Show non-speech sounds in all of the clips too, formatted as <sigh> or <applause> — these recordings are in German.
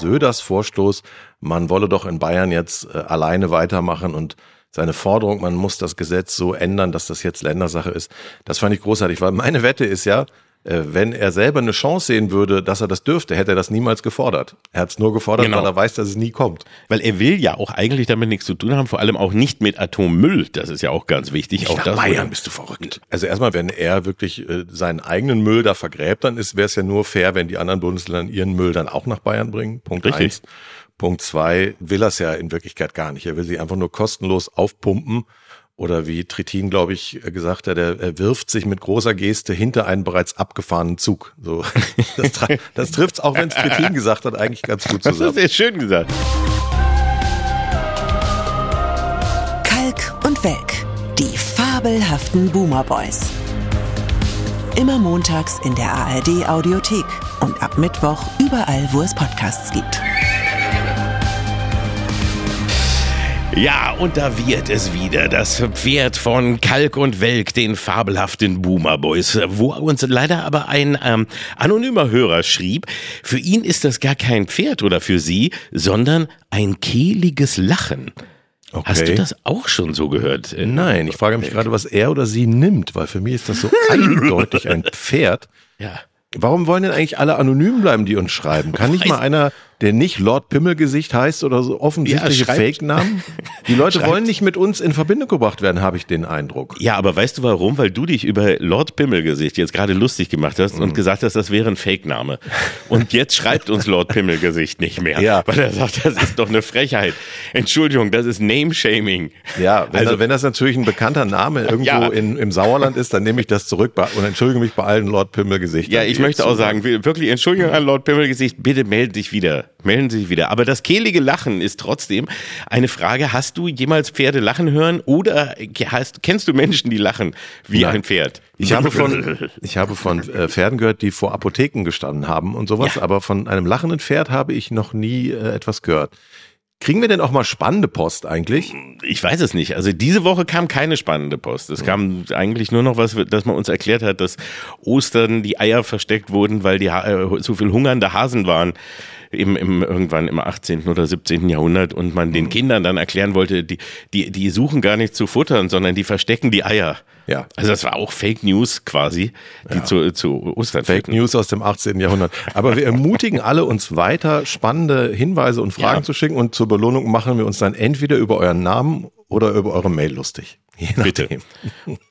Söders Vorstoß, man wolle doch in Bayern jetzt äh, alleine weitermachen und seine Forderung, man muss das Gesetz so ändern, dass das jetzt Ländersache ist. Das fand ich großartig, weil meine Wette ist ja, wenn er selber eine Chance sehen würde, dass er das dürfte, hätte er das niemals gefordert. Er hat es nur gefordert, Genau. weil er weiß, dass es nie kommt. Weil er will ja auch eigentlich damit nichts zu tun haben, vor allem auch nicht mit Atommüll. Das ist ja auch ganz wichtig. auch das wurde- bist du verrückt. Also erstmal, wenn er wirklich äh, seinen eigenen Müll da vergräbt, dann ist wäre es ja nur fair, wenn die anderen Bundesländer ihren Müll dann auch nach Bayern bringen. Punkt Richtig. eins. Punkt zwei will er es ja in Wirklichkeit gar nicht. Er will sie einfach nur kostenlos aufpumpen. Oder wie Trittin, glaube ich, gesagt hat, er, er wirft sich mit großer Geste hinter einen bereits abgefahrenen Zug. So, <laughs> das, das trifft es, auch wenn es Trittin gesagt hat, eigentlich ganz gut Das ist zusammen. sehr schön gesagt. Kalk und Welk. Die fabelhaften Boomer Boys. Immer montags in der ARD Audiothek und ab Mittwoch überall, wo es Podcasts gibt. Ja, und da wird es wieder das Pferd von Kalk und Welk, den fabelhaften Boomer Boys, wo uns leider aber ein ähm, anonymer Hörer schrieb, für ihn ist das gar kein Pferd oder für sie, sondern ein kehliges Lachen. Hast du das auch schon so gehört? äh, Nein, ich frage mich gerade, was er oder sie nimmt, weil für mich ist das so <laughs> eindeutig ein Pferd. Ja. Warum wollen denn eigentlich alle anonym bleiben, die uns schreiben? Kann nicht mal einer, der nicht Lord Pimmelgesicht heißt oder so offensichtliche Ja, Fake-Namen? Die Leute <laughs> Schreibt- wollen nicht mit uns in Verbindung gebracht werden, habe ich den Eindruck. Ja, aber weißt du warum? Weil du dich über Lord Pimmelgesicht jetzt gerade lustig gemacht hast Mhm. und gesagt hast, das wäre ein Fake-Name. Und jetzt schreibt uns Lord Pimmelgesicht nicht mehr. Ja. Weil er sagt, das ist doch eine Frechheit. Entschuldigung, das ist Name-Shaming. Ja, wenn, Also- das, wenn das natürlich ein bekannter Name <laughs> irgendwo Ja. in, im Sauerland ist, dann nehme ich das zurück und entschuldige mich bei allen Lord Pimmelgesichtern. Ja, ich möchte auch sagen, wir- wirklich Entschuldigung an Lord Pimmelgesicht, bitte melden sich wieder. Melden Sie sich wieder. Aber das kehlige Lachen ist trotzdem eine Frage. Hast du jemals Pferde lachen hören oder hast, kennst du Menschen, die lachen wie Nein. ein Pferd? Ich habe von, <laughs> ich habe von äh, Pferden gehört, die vor Apotheken gestanden haben und sowas, Ja. aber von einem lachenden Pferd habe ich noch nie äh, etwas gehört. Kriegen wir denn auch mal spannende Post eigentlich? Ich weiß es nicht. Also diese Woche kam keine spannende Post. Es kam eigentlich nur noch was, dass man uns erklärt hat, dass Ostern die Eier versteckt wurden, weil die Ha- äh, so viel hungernde Hasen waren. Im, im, irgendwann im 18. oder 17. Jahrhundert und man Mhm. den Kindern dann erklären wollte, die, die, die suchen gar nicht zu futtern, sondern die verstecken die Eier. Ja. Also das war auch Fake News quasi, die zu, zu Ostern Fake führten. News aus dem 18. Jahrhundert. Aber wir ermutigen alle, uns weiter spannende Hinweise und Fragen Ja. zu schicken und zur Belohnung machen wir uns dann entweder über euren Namen oder über eure Mail lustig. Bitte.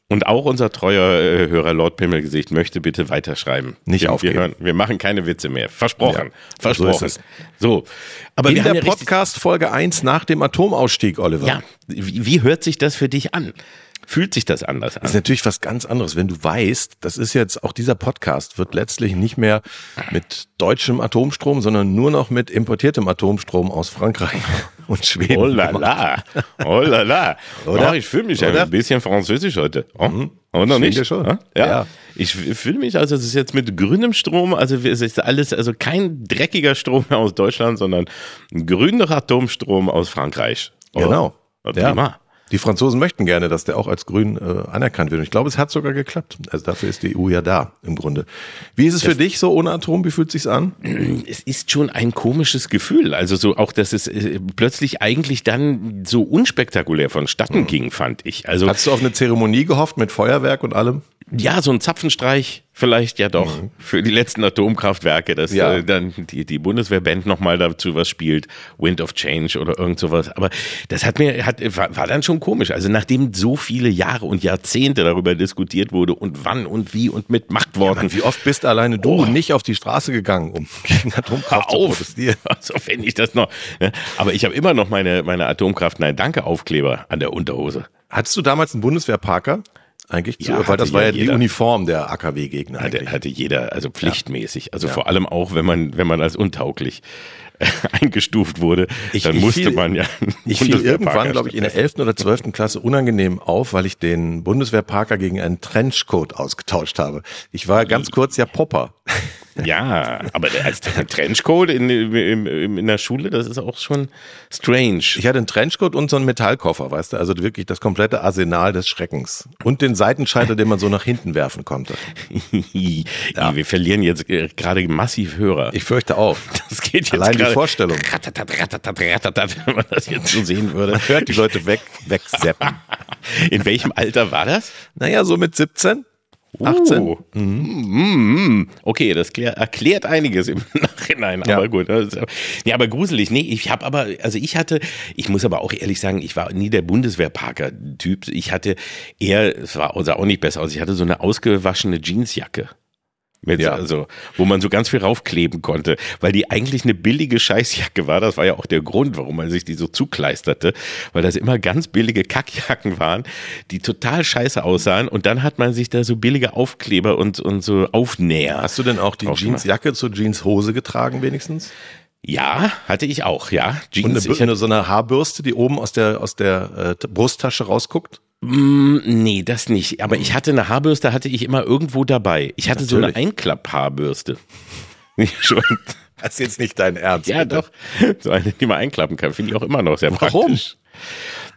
Und auch unser treuer äh, Hörer Lord Pimmelgesicht möchte bitte weiterschreiben. Nicht wir, wir, aufgeben. hören, wir machen keine Witze mehr. Versprochen. Ja, Versprochen. so. So. Aber In wir der ja Podcast Folge 1 nach dem Atomausstieg, Oliver. Ja, wie, wie hört sich das für dich an? Fühlt sich das anders an? ist natürlich was ganz anderes, wenn du weißt, das ist jetzt auch dieser Podcast wird letztlich nicht mehr mit deutschem Atomstrom, sondern nur noch mit importiertem Atomstrom aus Frankreich <laughs> und Schweden. Oh la la. Oh la la. Oder? Oh, ich fühle mich Oder? ein bisschen französisch heute. Oh, oder Ich nicht? schon. Ja. Ja. Ich fühle mich, also es ist jetzt mit grünem Strom, also es ist alles, also kein dreckiger Strom mehr aus Deutschland, sondern grüner Atomstrom aus Frankreich. Oh, Genau. Prima. Die Franzosen möchten gerne, dass der auch als grün äh, anerkannt wird. Und ich glaube, es hat sogar geklappt. Also dafür ist die EU ja da im Grunde. Wie ist es für dich so ohne Atom? Wie fühlt sich's an? <clears throat> es ist schon ein komisches Gefühl. Also so auch, dass es äh, plötzlich eigentlich dann so unspektakulär vonstatten ging, fand ich. Also Hast du auf eine Zeremonie gehofft mit Feuerwerk und allem? ja, so ein Zapfenstreich vielleicht ja doch für die letzten Atomkraftwerke, dass Ja. äh, dann die, die Bundeswehrband nochmal dazu was spielt, Wind of Change oder irgend sowas. Aber das hat mir, hat, war, war dann schon komisch. Also nachdem so viele Jahre und Jahrzehnte darüber diskutiert wurde und wann und wie und mit Machtworten. Mann, wie oft bist alleine du Oh. nicht auf die Straße gegangen, um gegen Atomkraft zu auf. protestieren? <laughs> Also wenn ich das noch. Ne? Aber ich habe immer noch meine, meine Atomkraft Nein Danke Aufkleber an der Unterhose. Hattest du damals einen Bundeswehrparker? Eigentlich, zu, Ja, weil das war ja ja die jeder. Uniform der AKW-Gegner. Hatte, hatte jeder, also pflichtmäßig. Also vor allem auch, wenn man, wenn man als untauglich äh, <laughs> eingestuft wurde, Ich- dann ich musste fiel- man ja. Ich fiel irgendwann, glaube ich, in der 11. oder 12. Klasse unangenehm auf, weil ich den Bundeswehrparker gegen einen Trenchcoat ausgetauscht habe. Ich war ganz kurz ja Popper. Ja, aber als Trenchcoat in, in, in, der Schule, das ist auch schon strange. Ich hatte einen Trenchcoat und so einen Metallkoffer, weißt du, also wirklich das komplette Arsenal des Schreckens. Und den Seitenschalter, den man so nach hinten werfen konnte. <laughs> ja. Wir verlieren jetzt äh, gerade massiv Hörer. Ich fürchte auch. <laughs> Das geht jetzt Allein die Vorstellung. Ratatat, ratatat, ratatat, wenn man das jetzt so sehen würde. Man hört die Leute weg, wegseppen. <laughs> In welchem Alter war das? Naja, so mit 17. 18. Uh, mhm. Okay, das klär, erklärt einiges im <laughs> Nachhinein, ja. aber gut. Ja, aber gruselig. Nee, ich habe aber, also ich hatte, ich muss aber auch ehrlich sagen, ich war nie der Bundeswehrparker-Typ. Ich hatte eher, es war sah auch nicht besser aus, ich hatte so eine ausgewaschene Jeansjacke. Mit, ja. Also, wo man so ganz viel raufkleben konnte, weil die eigentlich eine billige Scheißjacke war. Das war ja auch der Grund, warum man sich die so zukleisterte, weil das immer ganz billige Kackjacken waren, die total scheiße aussahen. Und dann hat man sich da so billige Aufkleber und, und so Aufnäher. Hast du denn auch die Jeansjacke zur Jeanshose getragen, wenigstens? Ja, hatte ich auch, ja. Jeans. Und eine, so eine Haarbürste, die oben aus der, aus der äh, Brusttasche rausguckt? Mm, nee, das nicht. Aber ich hatte eine Haarbürste, hatte ich immer irgendwo dabei. Ich hatte Natürlich. so eine Einklapp-Haarbürste. <laughs> Schon. Das ist jetzt nicht dein Ernst. Ja, bitte. doch. So eine, die man einklappen kann, finde ich auch immer noch sehr Warum? praktisch.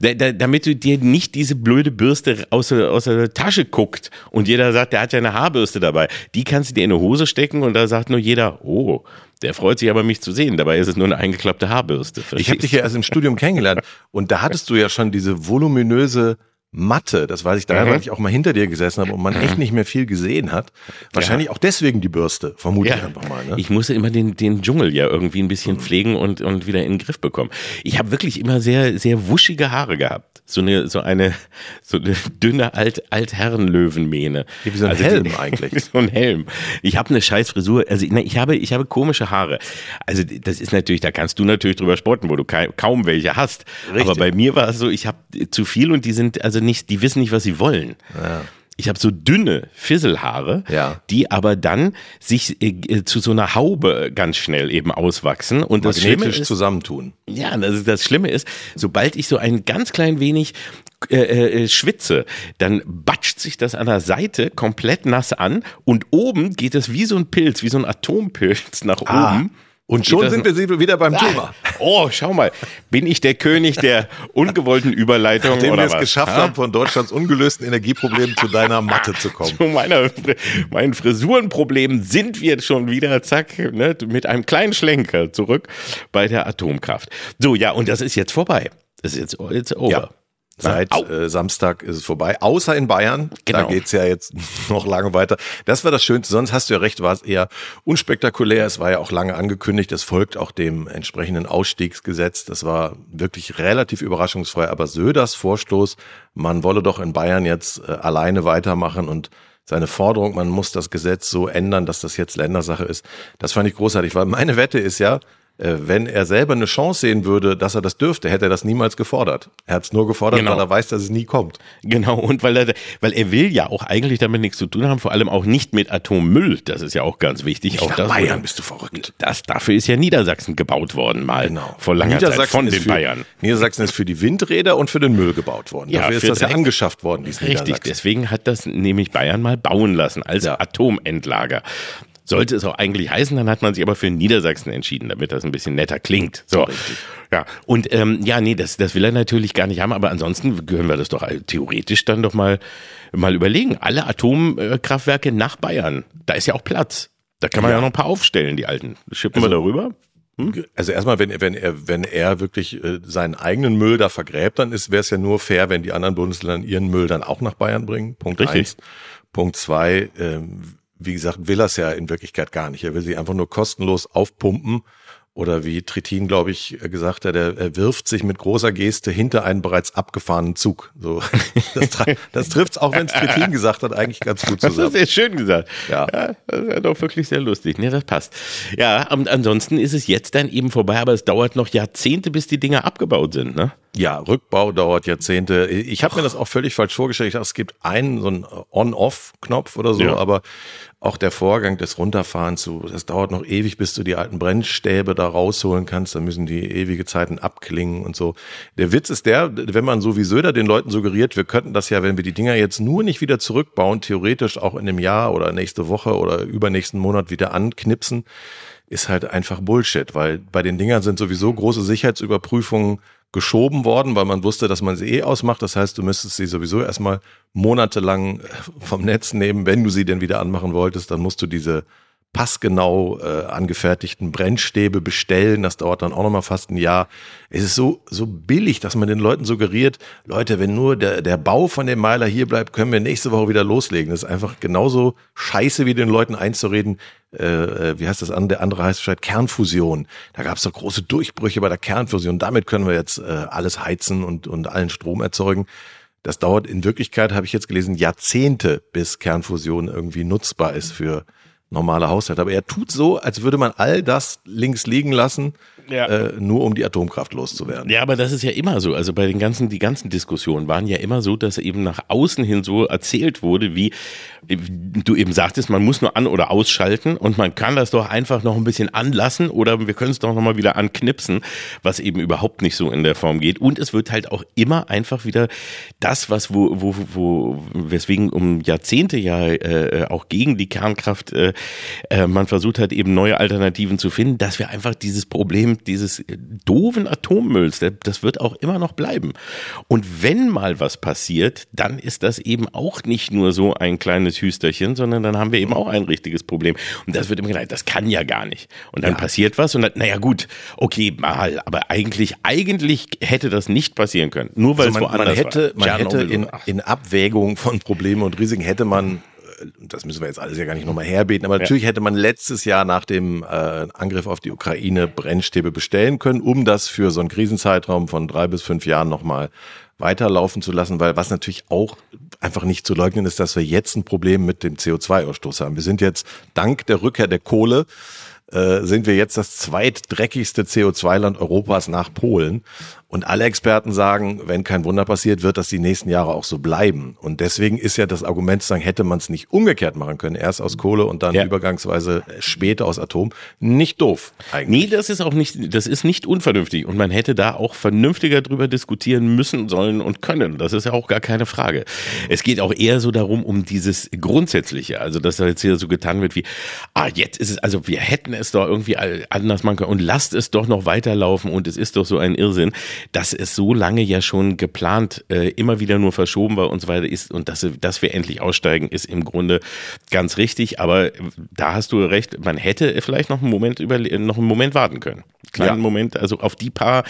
Da, da, damit du dir nicht diese blöde Bürste aus, aus der Tasche guckt und jeder sagt, der hat ja eine Haarbürste dabei. Die kannst du dir in eine Hose stecken und da sagt nur jeder, oh, der freut sich aber, mich zu sehen. Dabei ist es nur eine eingeklappte Haarbürste. Ich habe dich ja erst im Studium kennengelernt <laughs> und da hattest du ja schon diese voluminöse Matte, das weiß ich daher, mhm. weil ich auch mal hinter dir gesessen habe und man echt nicht mehr viel gesehen hat. Wahrscheinlich ja. auch deswegen die Bürste, vermute ja. ich einfach mal. Ne? Ich musste immer den, den Dschungel ja irgendwie ein bisschen mhm. pflegen und, und wieder in den Griff bekommen. Ich habe wirklich immer sehr, sehr wuschige Haare gehabt. So eine, so eine, so eine dünne Alt, Altherrenlöwenmähne. Wie so ein also Helm die, <laughs> eigentlich. so ein Helm. Ich habe eine scheiß Frisur. Also ne, ich habe, ich habe komische Haare. Also das ist natürlich, da kannst du natürlich drüber sporten, wo du kaum welche hast. Richtig. Aber bei mir war es so, ich habe zu viel und die sind, also nicht, die wissen nicht, was sie wollen. Ja. Ich habe so dünne Fisselhaare, ja. die aber dann sich äh, zu so einer Haube ganz schnell eben auswachsen und das Schlimme ist zusammentun. Ja, das, das Schlimme ist, sobald ich so ein ganz klein wenig äh, äh, schwitze, dann batscht sich das an der Seite komplett nass an und oben geht es wie so ein Pilz, wie so ein Atompilz nach ah. oben. Und schon sind wir wieder beim ah, Thema. Oh, schau mal. Bin ich der König der ungewollten Überleitung Nachdem oder wir es was? geschafft ha? haben, von Deutschlands ungelösten Energieproblemen zu deiner Matte zu kommen. Zu meiner, meinen Frisurenproblemen sind wir jetzt schon wieder, zack, ne, mit einem kleinen Schlenker zurück bei der Atomkraft. So, ja, und das ist jetzt vorbei. Das ist jetzt, jetzt over. Ja. Seit äh, Samstag ist es vorbei, außer in Bayern. Genau. Da geht's ja jetzt <laughs> noch lange weiter. Das war das Schönste. Sonst hast du ja recht, war es eher unspektakulär. Es war ja auch lange angekündigt. Es folgt auch dem entsprechenden Ausstiegsgesetz. Das war wirklich relativ überraschungsfrei. Aber Söders Vorstoß, man wolle doch in Bayern jetzt äh, alleine weitermachen und seine Forderung, man muss das Gesetz so ändern, dass das jetzt Ländersache ist. Das fand ich großartig, weil meine Wette ist ja, wenn er selber eine Chance sehen würde, dass er das dürfte, hätte er das niemals gefordert. Er hat es nur gefordert, genau. weil er weiß, dass es nie kommt. Genau, und weil er, weil er will ja auch eigentlich damit nichts zu tun haben, vor allem auch nicht mit Atommüll. Das ist ja auch ganz wichtig. Nicht auch das, Bayern bist du verrückt. Das, dafür ist ja Niedersachsen gebaut worden, mal genau. vor langer Zeit von den für, Bayern. Niedersachsen ist für die Windräder und für den Müll gebaut worden. Ja, dafür ist das ja angeschafft worden, Richtig, deswegen hat das nämlich Bayern mal bauen lassen als ja. Atomendlager sollte es auch eigentlich heißen, dann hat man sich aber für Niedersachsen entschieden, damit das ein bisschen netter klingt. So, ja. Und ähm, ja, nee, das, das will er natürlich gar nicht haben, aber ansonsten gehören wir das doch theoretisch dann doch mal, mal überlegen. Alle Atomkraftwerke nach Bayern, da ist ja auch Platz. Da kann man ja, ja noch ein paar aufstellen, die alten. Schippen also, wir darüber? Hm? Also erstmal, wenn, wenn er, wenn er wirklich äh, seinen eigenen Müll da vergräbt, dann ist, wäre es ja nur fair, wenn die anderen Bundesländer ihren Müll dann auch nach Bayern bringen. Punkt Richtig. eins. Punkt zwei, ähm, wie gesagt, will er es ja in Wirklichkeit gar nicht. Er will sie einfach nur kostenlos aufpumpen. Oder wie Trittin, glaube ich, gesagt hat, er, er wirft sich mit großer Geste hinter einen bereits abgefahrenen Zug. So, <laughs> das, das trifft es, auch wenn es Trittin gesagt hat, eigentlich ganz gut zusammen. Das ist sehr schön gesagt. Ja. ja das ist doch wirklich sehr lustig. Ne, das passt. Ja, und ansonsten ist es jetzt dann eben vorbei, aber es dauert noch Jahrzehnte, bis die Dinger abgebaut sind, ne? Ja, Rückbau dauert Jahrzehnte. Ich habe mir das auch völlig falsch vorgestellt. Ich dachte, es gibt einen so einen On-Off-Knopf oder so, ja. aber auch der Vorgang des Runterfahrens, so, das dauert noch ewig, bis du die alten Brennstäbe da rausholen kannst. Da müssen die ewige Zeiten abklingen und so. Der Witz ist der, wenn man so wie Söder den Leuten suggeriert, wir könnten das ja, wenn wir die Dinger jetzt nur nicht wieder zurückbauen, theoretisch auch in einem Jahr oder nächste Woche oder übernächsten Monat wieder anknipsen, ist halt einfach Bullshit, weil bei den Dingern sind sowieso große Sicherheitsüberprüfungen geschoben worden, weil man wusste, dass man sie eh ausmacht. Das heißt, du müsstest sie sowieso erstmal monatelang vom Netz nehmen. Wenn du sie denn wieder anmachen wolltest, dann musst du diese passgenau äh, angefertigten Brennstäbe bestellen. Das dauert dann auch nochmal fast ein Jahr. Es ist so, so billig, dass man den Leuten suggeriert, Leute, wenn nur der, der Bau von dem Meiler hier bleibt, können wir nächste Woche wieder loslegen. Das ist einfach genauso scheiße, wie den Leuten einzureden. Äh, äh wie heißt das an? Der andere heißt vielleicht Kernfusion. Da gab es doch große Durchbrüche bei der Kernfusion. Damit können wir jetzt äh, alles heizen und, und allen Strom erzeugen. Das dauert in Wirklichkeit, habe ich jetzt gelesen, Jahrzehnte, bis Kernfusion irgendwie nutzbar ist für normale Haushalt. Aber er tut so, als würde man all das links liegen lassen, ja. äh, nur um die Atomkraft loszuwerden. Ja, aber das ist ja immer so. Also bei den ganzen, die ganzen Diskussionen waren ja immer so, dass eben nach außen hin so erzählt wurde, wie du eben sagtest, man muss nur an- oder ausschalten und man kann das doch einfach noch ein bisschen anlassen oder wir können es doch nochmal wieder anknipsen, was eben überhaupt nicht so in der Form geht. Und es wird halt auch immer einfach wieder das, was wo, wo, wo weswegen um Jahrzehnte ja äh, auch gegen die Kernkraft äh, äh, man versucht hat, eben neue Alternativen zu finden, dass wir einfach dieses Problem dieses doofen Atommülls, das wird auch immer noch bleiben. Und wenn mal was passiert, dann ist das eben auch nicht nur so ein kleines Hüsterchen, sondern dann haben wir eben auch ein richtiges Problem. Und das wird immer gesagt, das kann ja gar nicht. Und dann ja. passiert was und dann, naja gut, okay, mal, aber eigentlich, eigentlich hätte das nicht passieren können. Nur weil also man, es woanders man hätte, war. Man hätte in, in Abwägung von Problemen und Risiken hätte man das müssen wir jetzt alles ja gar nicht nochmal herbeten, aber natürlich ja. hätte man letztes Jahr nach dem äh, Angriff auf die Ukraine Brennstäbe bestellen können, um das für so einen Krisenzeitraum von drei bis fünf Jahren nochmal weiterlaufen zu lassen, weil was natürlich auch einfach nicht zu leugnen ist, dass wir jetzt ein Problem mit dem CO2-Ausstoß haben. Wir sind jetzt dank der Rückkehr der Kohle äh, sind wir jetzt das zweitdreckigste CO2-Land Europas nach Polen. Und alle Experten sagen, wenn kein Wunder passiert, wird das die nächsten Jahre auch so bleiben. Und deswegen ist ja das Argument zu sagen, hätte man es nicht umgekehrt machen können, erst aus Kohle und dann ja. übergangsweise später aus Atom, nicht doof eigentlich. Nee, das ist auch nicht, das ist nicht unvernünftig. Und man hätte da auch vernünftiger drüber diskutieren müssen, sollen und können. Das ist ja auch gar keine Frage. Es geht auch eher so darum, um dieses Grundsätzliche. Also, dass da jetzt hier so getan wird wie, ah, jetzt ist es, also wir hätten es doch irgendwie anders machen können und lasst es doch noch weiterlaufen und es ist doch so ein Irrsinn dass es so lange ja schon geplant, äh, immer wieder nur verschoben war und so weiter ist und dass, dass wir endlich aussteigen, ist im Grunde ganz richtig. Aber da hast du recht, man hätte vielleicht noch einen Moment über, noch einen Moment warten können. Kleinen ja. Moment, also auf die paar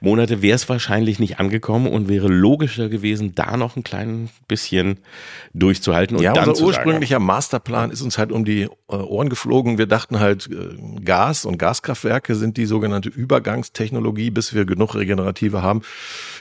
Monate wäre es wahrscheinlich nicht angekommen und wäre logischer gewesen, da noch ein klein bisschen durchzuhalten und ja, dann unser ursprünglicher sagen, Masterplan ist uns halt um die äh, Ohren geflogen. Wir dachten halt, äh, Gas und Gaskraftwerke sind die sogenannte Übergangstechnologie, bis wir genug Regenerative haben.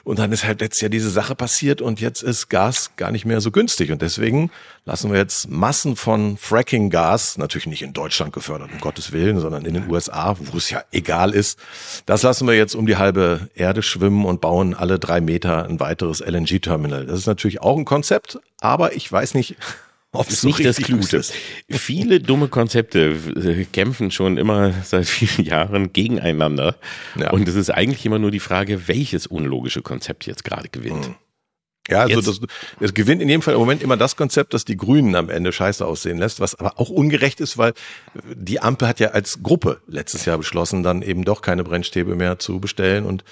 Und dann ist halt letztes Jahr diese Sache passiert und jetzt ist Gas gar nicht mehr so günstig. Und deswegen lassen wir jetzt Massen von Fracking-Gas, natürlich nicht in Deutschland gefördert, um Gottes Willen, sondern in den USA, wo es ja egal ist. Das lassen wir jetzt um die halbe Erde schwimmen und bauen alle drei Meter ein weiteres LNG-Terminal. Das ist natürlich auch ein Konzept, aber ich weiß nicht, ob es nicht das Klugste ist. <laughs> Viele dumme Konzepte äh, kämpfen schon immer <laughs> seit vielen Jahren gegeneinander. Ja. Und es ist eigentlich immer nur die Frage, welches unlogische Konzept jetzt gerade gewinnt. Mhm. Ja, also das, das gewinnt in jedem Fall im Moment immer das Konzept, dass die Grünen am Ende scheiße aussehen lässt, was aber auch ungerecht ist, weil die Ampel hat ja als Gruppe letztes Jahr beschlossen, dann eben doch keine Brennstäbe mehr zu bestellen. Und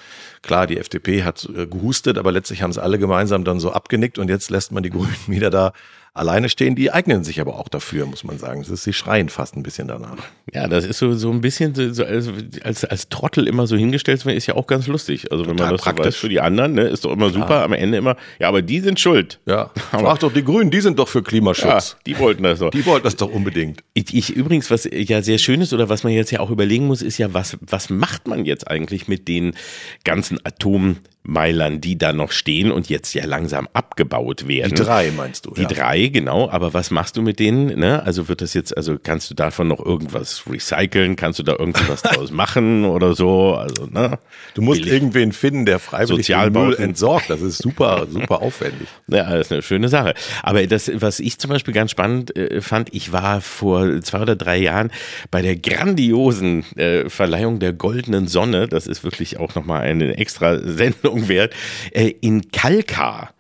klar, die FDP hat äh, gehustet, aber letztlich haben es alle gemeinsam dann so abgenickt und jetzt lässt man die <laughs> Grünen wieder da alleine stehen. Die eignen sich aber auch dafür, muss man sagen. Ist, sie schreien fast ein bisschen danach. Ja, das ist so, so ein bisschen so als, als, als Trottel immer so hingestellt zu werden, ist ja auch ganz lustig. Also Total wenn man das praktisch. so weiß für die anderen, ne, ist doch immer super. Ja. Am Ende immer, ja, aber die sind schuld. Ja. <laughs> Frag doch die Grünen, die sind doch für Klimaschutz. Ja, die wollten das doch. Die wollten das doch unbedingt. Ich, ich übrigens, was ja sehr schön ist oder was man jetzt ja auch überlegen muss, ist ja, was, was macht man jetzt eigentlich mit den ganzen Atomen Meilern, die da noch stehen und jetzt ja langsam abgebaut werden. Die drei meinst du? Die ja. drei, genau. Aber was machst du mit denen? Ne? Also wird das jetzt, also kannst du davon noch irgendwas recyceln? Kannst du da irgendwas <laughs> draus machen oder so? Also, ne? Du musst Billig. irgendwen finden, der freiwillig Müll entsorgt. Das ist super, super aufwendig. Ja, das ist eine schöne Sache. Aber das, was ich zum Beispiel ganz spannend äh, fand, ich war vor zwei oder drei Jahren bei der grandiosen äh, Verleihung der Goldenen Sonne. Das ist wirklich auch nochmal eine extra Sendung wert. Äh, in Kalkar.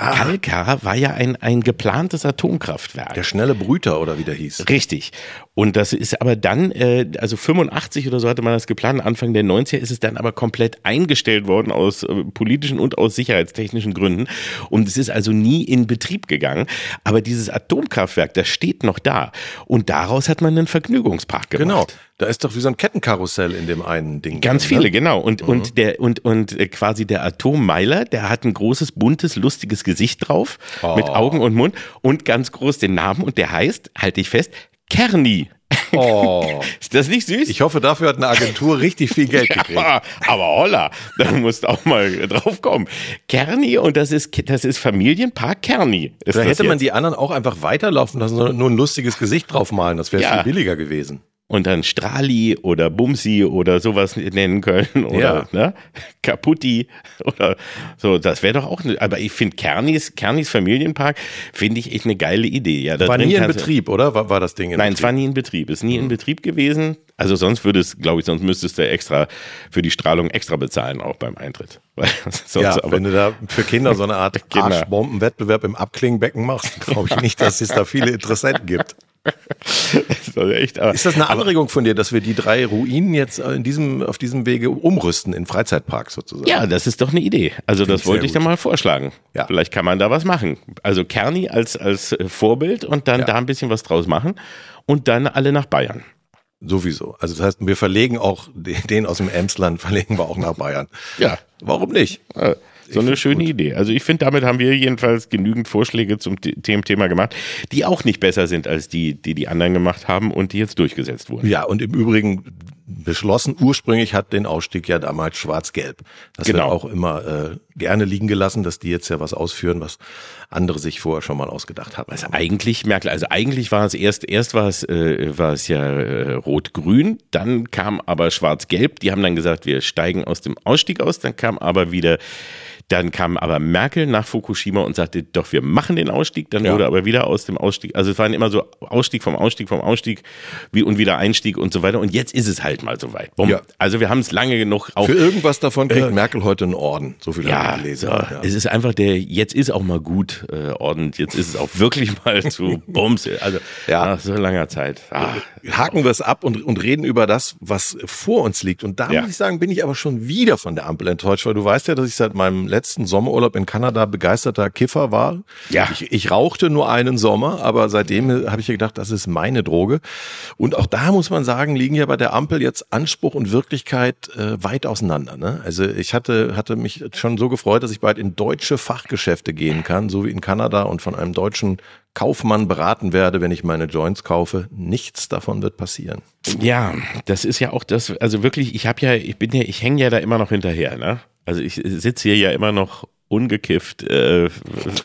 Ah. Kalkar war ja ein, ein geplantes Atomkraftwerk. Der schnelle Brüter oder wie der hieß. Richtig. Und das ist aber dann, äh, also 85 oder so hatte man das geplant, Anfang der 90er ist es dann aber komplett eingestellt worden aus äh, politischen und aus sicherheitstechnischen Gründen. Und es ist also nie in Betrieb gegangen. Aber dieses Atomkraftwerk, das steht noch da. Und daraus hat man einen Vergnügungspark gemacht. Genau. Da ist doch wie so ein Kettenkarussell in dem einen Ding. Ganz drin, viele, ne? genau. Und, mhm. und der, und, und äh, quasi der Atommeiler, der hat ein großes, buntes, lustiges Gesicht drauf, oh. mit Augen und Mund und ganz groß den Namen und der heißt, halte ich fest, Kerni. Oh. <laughs> Ist das nicht süß? Ich hoffe, dafür hat eine Agentur richtig viel Geld <laughs> gekriegt. Ja, aber holla, da musst du auch mal drauf kommen. Kerni und das ist, das ist Familienpark Kerni. da hätte man die anderen auch einfach weiterlaufen lassen, sondern nur ein lustiges Gesicht draufmalen. Das wäre ja. viel billiger gewesen und dann Strali oder Bumsi oder sowas nennen können oder ja. ne? Kaputti oder so. Das wäre doch auch, ne, aber ich finde Kernis, Kernis Familienpark finde ich echt eine geile Idee. Ja, da war nie in Betrieb, oder? War, war das Ding in Nein, Betrieb? es war nie in Betrieb. Ist nie mhm. in Betrieb gewesen. Also sonst würde es, glaube ich, sonst müsstest du extra für die Strahlung extra bezahlen, auch beim Eintritt. <laughs> ja, aber, wenn du da für Kinder so eine Art <laughs> genau. Arschbombenwettbewerb im Abklingenbecken machst, glaube ich nicht, dass es da viele Interessenten gibt. das <laughs> echt, ist das eine Anregung von dir, dass wir die drei Ruinen jetzt in diesem, auf diesem Wege umrüsten in Freizeitparks sozusagen? Ja, das ist doch eine Idee. Also Find das wollte ich dann mal vorschlagen. Ja. Vielleicht kann man da was machen. Also Kerni als, als Vorbild und dann ja. da ein bisschen was draus machen und dann alle nach Bayern. Sowieso. Also das heißt, wir verlegen auch den aus dem Emsland, <laughs> verlegen wir auch nach Bayern. Ja. Warum nicht? So eine schöne gut. Idee. Also ich finde, damit haben wir jedenfalls genügend Vorschläge zum Thema gemacht, die auch nicht besser sind als die, die die anderen gemacht haben und die jetzt durchgesetzt wurden. Ja, und im Übrigen beschlossen, ursprünglich hat den Ausstieg ja damals schwarz-gelb. Das genau. wird auch immer äh, gerne liegen gelassen, dass die jetzt ja was ausführen, was andere sich vorher schon mal ausgedacht hatten. Also eigentlich merkt, also eigentlich war es erst, erst war es, äh, war es ja äh, rot-grün, dann kam aber schwarz-gelb. Die haben dann gesagt, wir steigen aus dem Ausstieg aus, dann kam aber wieder dann kam aber Merkel nach Fukushima und sagte, doch, wir machen den Ausstieg. Dann ja. wurde aber wieder aus dem Ausstieg, also es waren immer so Ausstieg vom Ausstieg vom Ausstieg wie und wieder Einstieg und so weiter. Und jetzt ist es halt mal soweit. Ja. Also wir haben es lange genug auch. Für irgendwas davon kriegt äh, Merkel heute einen Orden. So viel ja, habe ich gelesen. So, ja. Es ist einfach der, jetzt ist auch mal gut äh, Orden. Jetzt ist es auch wirklich mal <laughs> zu Bums. Also ja. nach so langer Zeit. Ah. Haken wir es ab und, und reden über das, was vor uns liegt. Und da muss ich sagen, bin ich aber schon wieder von der Ampel enttäuscht, weil du weißt ja, dass ich seit meinem letzten letzten Sommerurlaub in Kanada begeisterter Kiffer war. Ja. Ich, ich rauchte nur einen Sommer, aber seitdem habe ich gedacht, das ist meine Droge. Und auch da muss man sagen, liegen ja bei der Ampel jetzt Anspruch und Wirklichkeit äh, weit auseinander. Ne? Also ich hatte, hatte mich schon so gefreut, dass ich bald in deutsche Fachgeschäfte gehen kann, so wie in Kanada und von einem deutschen Kaufmann beraten werde, wenn ich meine Joints kaufe. Nichts davon wird passieren. Ja, das ist ja auch das, also wirklich, ich habe ja, ich bin ja, ich hänge ja da immer noch hinterher, ne? Also ich sitze hier ja immer noch ungekifft, äh,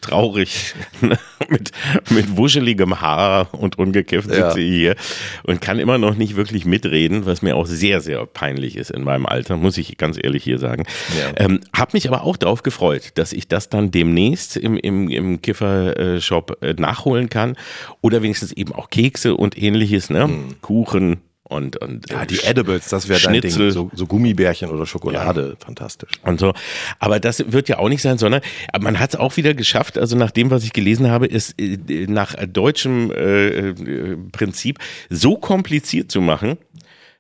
traurig, <laughs> mit, mit wuscheligem Haar und ungekifft sitze ja. ich hier und kann immer noch nicht wirklich mitreden, was mir auch sehr, sehr peinlich ist in meinem Alter, muss ich ganz ehrlich hier sagen. Ja. Ähm, hab mich aber auch darauf gefreut, dass ich das dann demnächst im, im, im Kiffer-Shop äh, nachholen kann oder wenigstens eben auch Kekse und ähnliches, ne? Mhm. Kuchen, und, und ja, die Edibles, das wäre dein Ding, so, so Gummibärchen oder Schokolade, ja. fantastisch. Und so, aber das wird ja auch nicht sein, sondern man hat es auch wieder geschafft, also nach dem, was ich gelesen habe, ist äh, nach deutschem äh, äh, Prinzip so kompliziert zu machen,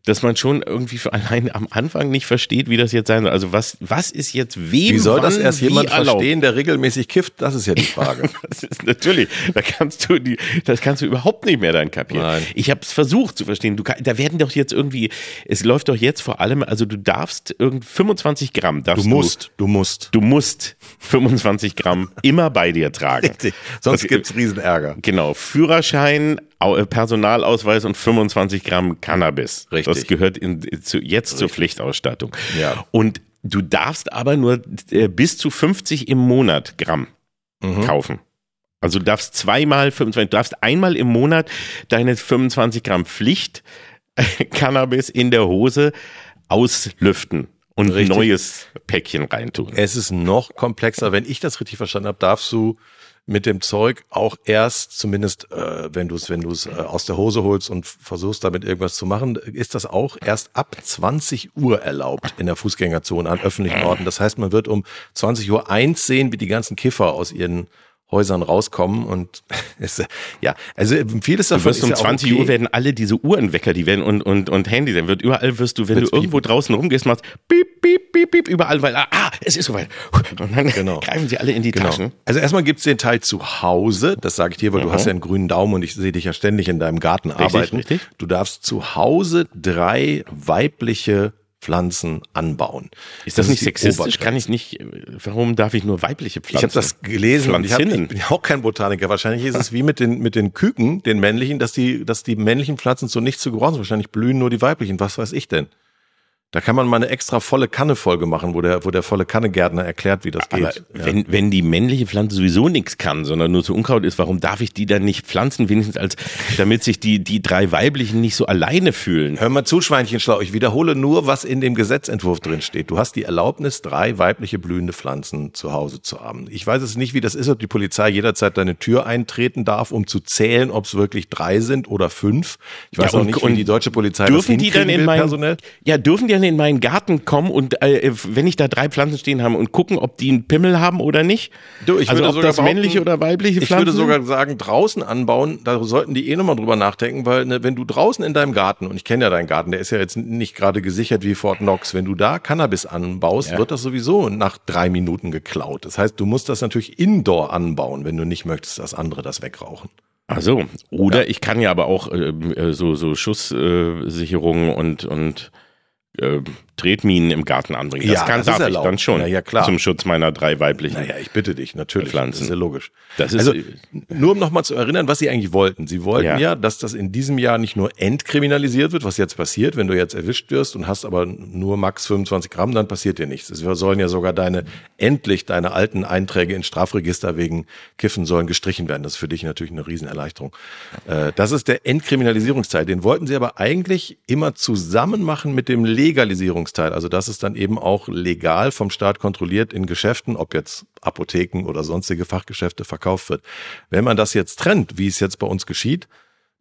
dass man schon irgendwie für allein am Anfang nicht versteht, wie das jetzt sein soll. Also was, was ist jetzt wem Wie soll das erst jemand erlaubt? verstehen, der regelmäßig kifft? Das ist ja die Frage. <laughs> das ist natürlich, da kannst du die, das kannst du überhaupt nicht mehr dann kapieren. Nein. Ich habe es versucht zu verstehen. Du, da werden doch jetzt irgendwie, es läuft doch jetzt vor allem, also du darfst irgend 25 Gramm darfst du musst, du, du musst, du musst 25 Gramm immer bei dir tragen. <laughs> Richtig. Sonst das, gibt's Riesenärger. Genau. Führerschein, Personalausweis und 25 Gramm Cannabis. Richtig. Das gehört in, zu, jetzt Richtig. zur Pflichtausstattung. Ja. Und Du darfst aber nur äh, bis zu 50 im Monat Gramm Mhm. kaufen. Also du darfst zweimal 25, du darfst einmal im Monat deine 25 Gramm Pflicht äh, Cannabis in der Hose auslüften und ein neues Päckchen reintun. Es ist noch komplexer. Wenn ich das richtig verstanden habe, darfst du mit dem Zeug auch erst, zumindest äh, wenn du es wenn du es äh, aus der Hose holst und versuchst damit irgendwas zu machen, ist das auch erst ab 20 Uhr erlaubt in der Fußgängerzone an öffentlichen Orten. Das heißt, man wird um 20 Uhr eins sehen, wie die ganzen Kiffer aus ihren Häusern rauskommen und <laughs> es, ja, also vieles Du davon wirst ist um ja auch 20 okay. Uhr werden alle diese Uhrenwecker, die werden und, und, und Handy, dann wird überall wirst du, wenn Wird's du irgendwo piepen. draußen rumgehst, machst piep, piep, piep, piep, überall, weil, ah, ah, es ist soweit. <laughs> Und dann Genau. greifen sie alle in die Genau. Taschen. Also erstmal gibt's den Teil zu Hause, das sage ich dir, weil du hast ja einen grünen Daumen und ich sehe dich ja ständig in deinem Garten arbeiten. richtig. Du darfst zu Hause drei weibliche Pflanzen anbauen. Ist das, nicht die sexistisch? Kann ich nicht, warum darf ich nur weibliche Pflanzen? Ich habe das gelesen und ich, hab, ich bin ja auch kein Botaniker. Wahrscheinlich ist es wie mit den mit den Küken, den männlichen, dass die dass die männlichen Pflanzen so nicht zu gebrauchen sind. Wahrscheinlich blühen nur die weiblichen. Was weiß ich denn? Da kann man mal eine extra volle Kanne Folge machen, wo der wo der volle Kanne Gärtner erklärt, wie das Aber geht. Ja. wenn, wenn die männliche Pflanze sowieso nichts kann, sondern nur zu Unkraut ist, warum darf ich die dann nicht pflanzen, wenigstens als, damit sich die, die drei weiblichen nicht so alleine fühlen? Hör mal zu, Schweinchenschlau. Ich wiederhole nur, was in dem Gesetzentwurf drin steht. Du hast die Erlaubnis, drei weibliche blühende Pflanzen zu Hause zu haben. Ich weiß es nicht, wie das ist, ob die Polizei jederzeit deine Tür eintreten darf, um zu zählen, ob es wirklich drei sind oder fünf. Ich weiß Ja, auch und- nicht, und wie die deutsche Polizei Dürfen das die dann in will, meinen, personell. ja, dürfen die dann in meinen Garten kommen und äh, wenn ich da drei Pflanzen stehen habe und gucken, ob die einen Pimmel haben oder nicht? Du, ich also würde ob sogar das männliche oder weibliche Ich Pflanzen würde sind? sogar sagen, draußen anbauen, da sollten die eh nochmal drüber nachdenken, weil ne, wenn du draußen in deinem Garten, und ich kenne ja deinen Garten, der ist ja jetzt nicht gerade gesichert wie Fort Knox, wenn du da Cannabis anbaust, Ja. wird das sowieso nach drei Minuten geklaut. Das heißt, du musst das natürlich indoor anbauen, wenn du nicht möchtest, dass andere das wegrauchen. Ach so. Oder ich kann ja aber auch ähm, äh, so, so Schusssicherungen äh, und, und äh, Tretminen im Garten anbringen. Das Ja, kann, das darf ich erlaubt. dann schon. Ja, ja, klar. Zum Schutz meiner drei weiblichen. Naja, ich bitte dich, natürlich. Pflanzen. Das ist ja logisch. Das ist- also, nur um nochmal zu erinnern, was sie eigentlich wollten. Sie wollten Ja. ja. dass das in diesem Jahr nicht nur entkriminalisiert wird, was jetzt passiert, wenn du jetzt erwischt wirst und hast aber nur max 25 Gramm, dann passiert dir nichts. Es sollen ja sogar deine, endlich deine alten Einträge in Strafregister wegen Kiffen sollen gestrichen werden. Das ist für dich natürlich eine Riesenerleichterung. Äh, Das ist der Entkriminalisierungsteil. Den wollten sie aber eigentlich immer zusammen machen mit dem Legalisierungsteil. Also das ist dann eben auch legal vom Staat kontrolliert in Geschäften, ob jetzt Apotheken oder sonstige Fachgeschäfte verkauft wird. Wenn man das jetzt trennt, wie es jetzt bei uns geschieht,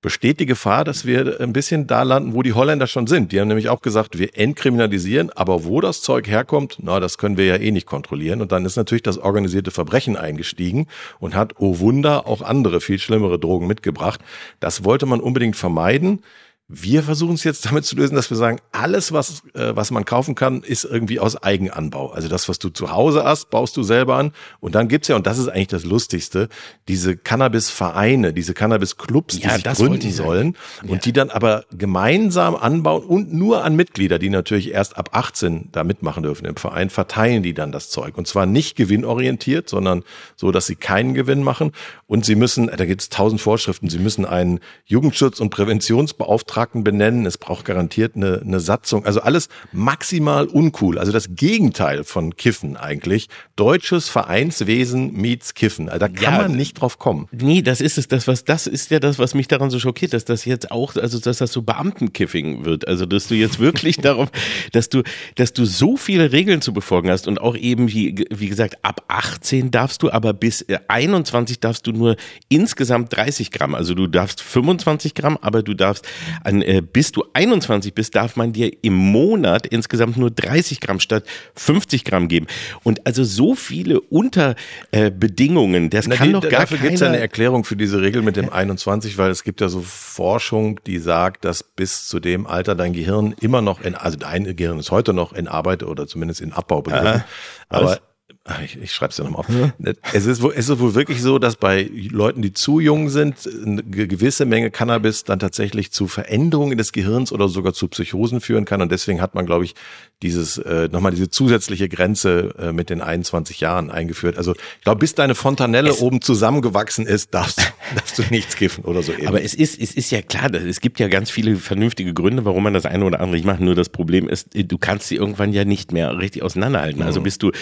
besteht die Gefahr, dass wir ein bisschen da landen, wo die Holländer schon sind. Die haben nämlich auch gesagt, wir entkriminalisieren, aber wo das Zeug herkommt, na, das können wir ja eh nicht kontrollieren. Und dann ist natürlich das organisierte Verbrechen eingestiegen und hat, oh Wunder, auch andere, viel schlimmere Drogen mitgebracht. Das wollte man unbedingt vermeiden. Wir versuchen es jetzt damit zu lösen, dass wir sagen, alles, was, äh, was man kaufen kann, ist irgendwie aus Eigenanbau. Also das, was du zu Hause hast, baust du selber an. Und dann gibt's ja, und das ist eigentlich das Lustigste, diese Cannabis-Vereine, diese Cannabis-Clubs, die Ja, sich das wollte gründen sollen und die dann aber gemeinsam anbauen und nur an Mitglieder, die natürlich erst ab 18 da mitmachen dürfen im Verein, verteilen die dann das Zeug. Und zwar nicht gewinnorientiert, sondern so, dass sie keinen Gewinn machen. Und sie müssen, da gibt's tausend Vorschriften, sie müssen einen Jugendschutz- und Präventionsbeauftragten benennen. Es braucht garantiert eine, eine Satzung. Also alles maximal uncool. Also das Gegenteil von Kiffen eigentlich. Deutsches Vereinswesen meets Kiffen. Also da kann Ja, man nicht drauf kommen. Nee, das ist es, das was das ist ja das, was mich daran so schockiert, dass das jetzt auch, also dass das so Beamtenkiffing wird, also dass du jetzt wirklich <laughs> darauf, dass du, dass du so viele Regeln zu befolgen hast und auch eben wie wie gesagt ab 18 darfst du, aber bis äh, 21 darfst du nur insgesamt 30 Gramm, also du darfst 25 Gramm, aber du darfst an, äh, bis du 21 bist, darf man dir im Monat insgesamt nur 30 Gramm statt 50 Gramm geben. Und also so viele Unterbedingungen, äh, Bedingungen, das Na, kann die, doch gar dafür gibt es eine Erklärung für diese Regel mit dem 21, weil es gibt ja so Forschung, die sagt, dass bis zu dem Alter dein Gehirn immer noch in, also dein Gehirn ist heute noch in Arbeit oder zumindest in Abbau begriffen. Aber ich, ich schreibe es ja nochmal auf. Es ist, wohl, es ist wohl wirklich so, dass bei Leuten, die zu jung sind, eine gewisse Menge Cannabis dann tatsächlich zu Veränderungen des Gehirns oder sogar zu Psychosen führen kann. Und deswegen hat man, glaube ich, dieses äh, nochmal diese zusätzliche Grenze äh, mit den 21 Jahren eingeführt. Also ich glaube, bis deine Fontanelle es oben zusammengewachsen ist, darfst, <laughs> darfst du nichts kiffen oder so. Ähnlich. Aber es ist, es ist ja klar, es gibt ja ganz viele vernünftige Gründe, warum man das eine oder andere nicht macht. Nur das Problem ist, du kannst sie irgendwann ja nicht mehr richtig auseinanderhalten. Also mhm. bist du,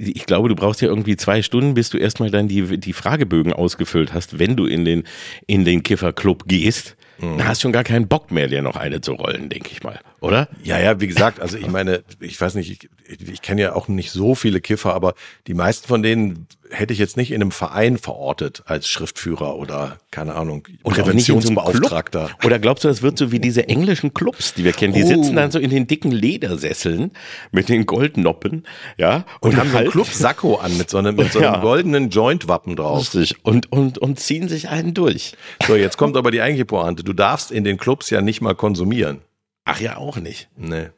ich glaube, du brauchst ja irgendwie zwei Stunden, bis du erstmal dann die, die Fragebögen ausgefüllt hast, wenn du in den, in den Kifferclub gehst. Mhm. Da hast du schon gar keinen Bock mehr, dir noch eine zu rollen, denke ich mal, oder? Ja, ja, wie gesagt, also ich meine, ich weiß nicht, ich, ich kenne ja auch nicht so viele Kiffer, aber die meisten von denen hätte ich jetzt nicht in einem Verein verortet als Schriftführer oder keine Ahnung, Präventionsbeauftragter. So oder glaubst du, das wird so wie diese englischen Clubs, die wir kennen, die oh. sitzen dann so in den dicken Ledersesseln mit den Goldnoppen, ja, und, und haben halt, so einen Club-Sakko an mit so einem, mit so einem ja. goldenen Joint-Wappen drauf. Richtig. Und, und, und ziehen sich einen durch. So, jetzt kommt aber die eigentliche Pointe. Du darfst in den Clubs ja nicht mal konsumieren. Ach ja, auch nicht. Nee.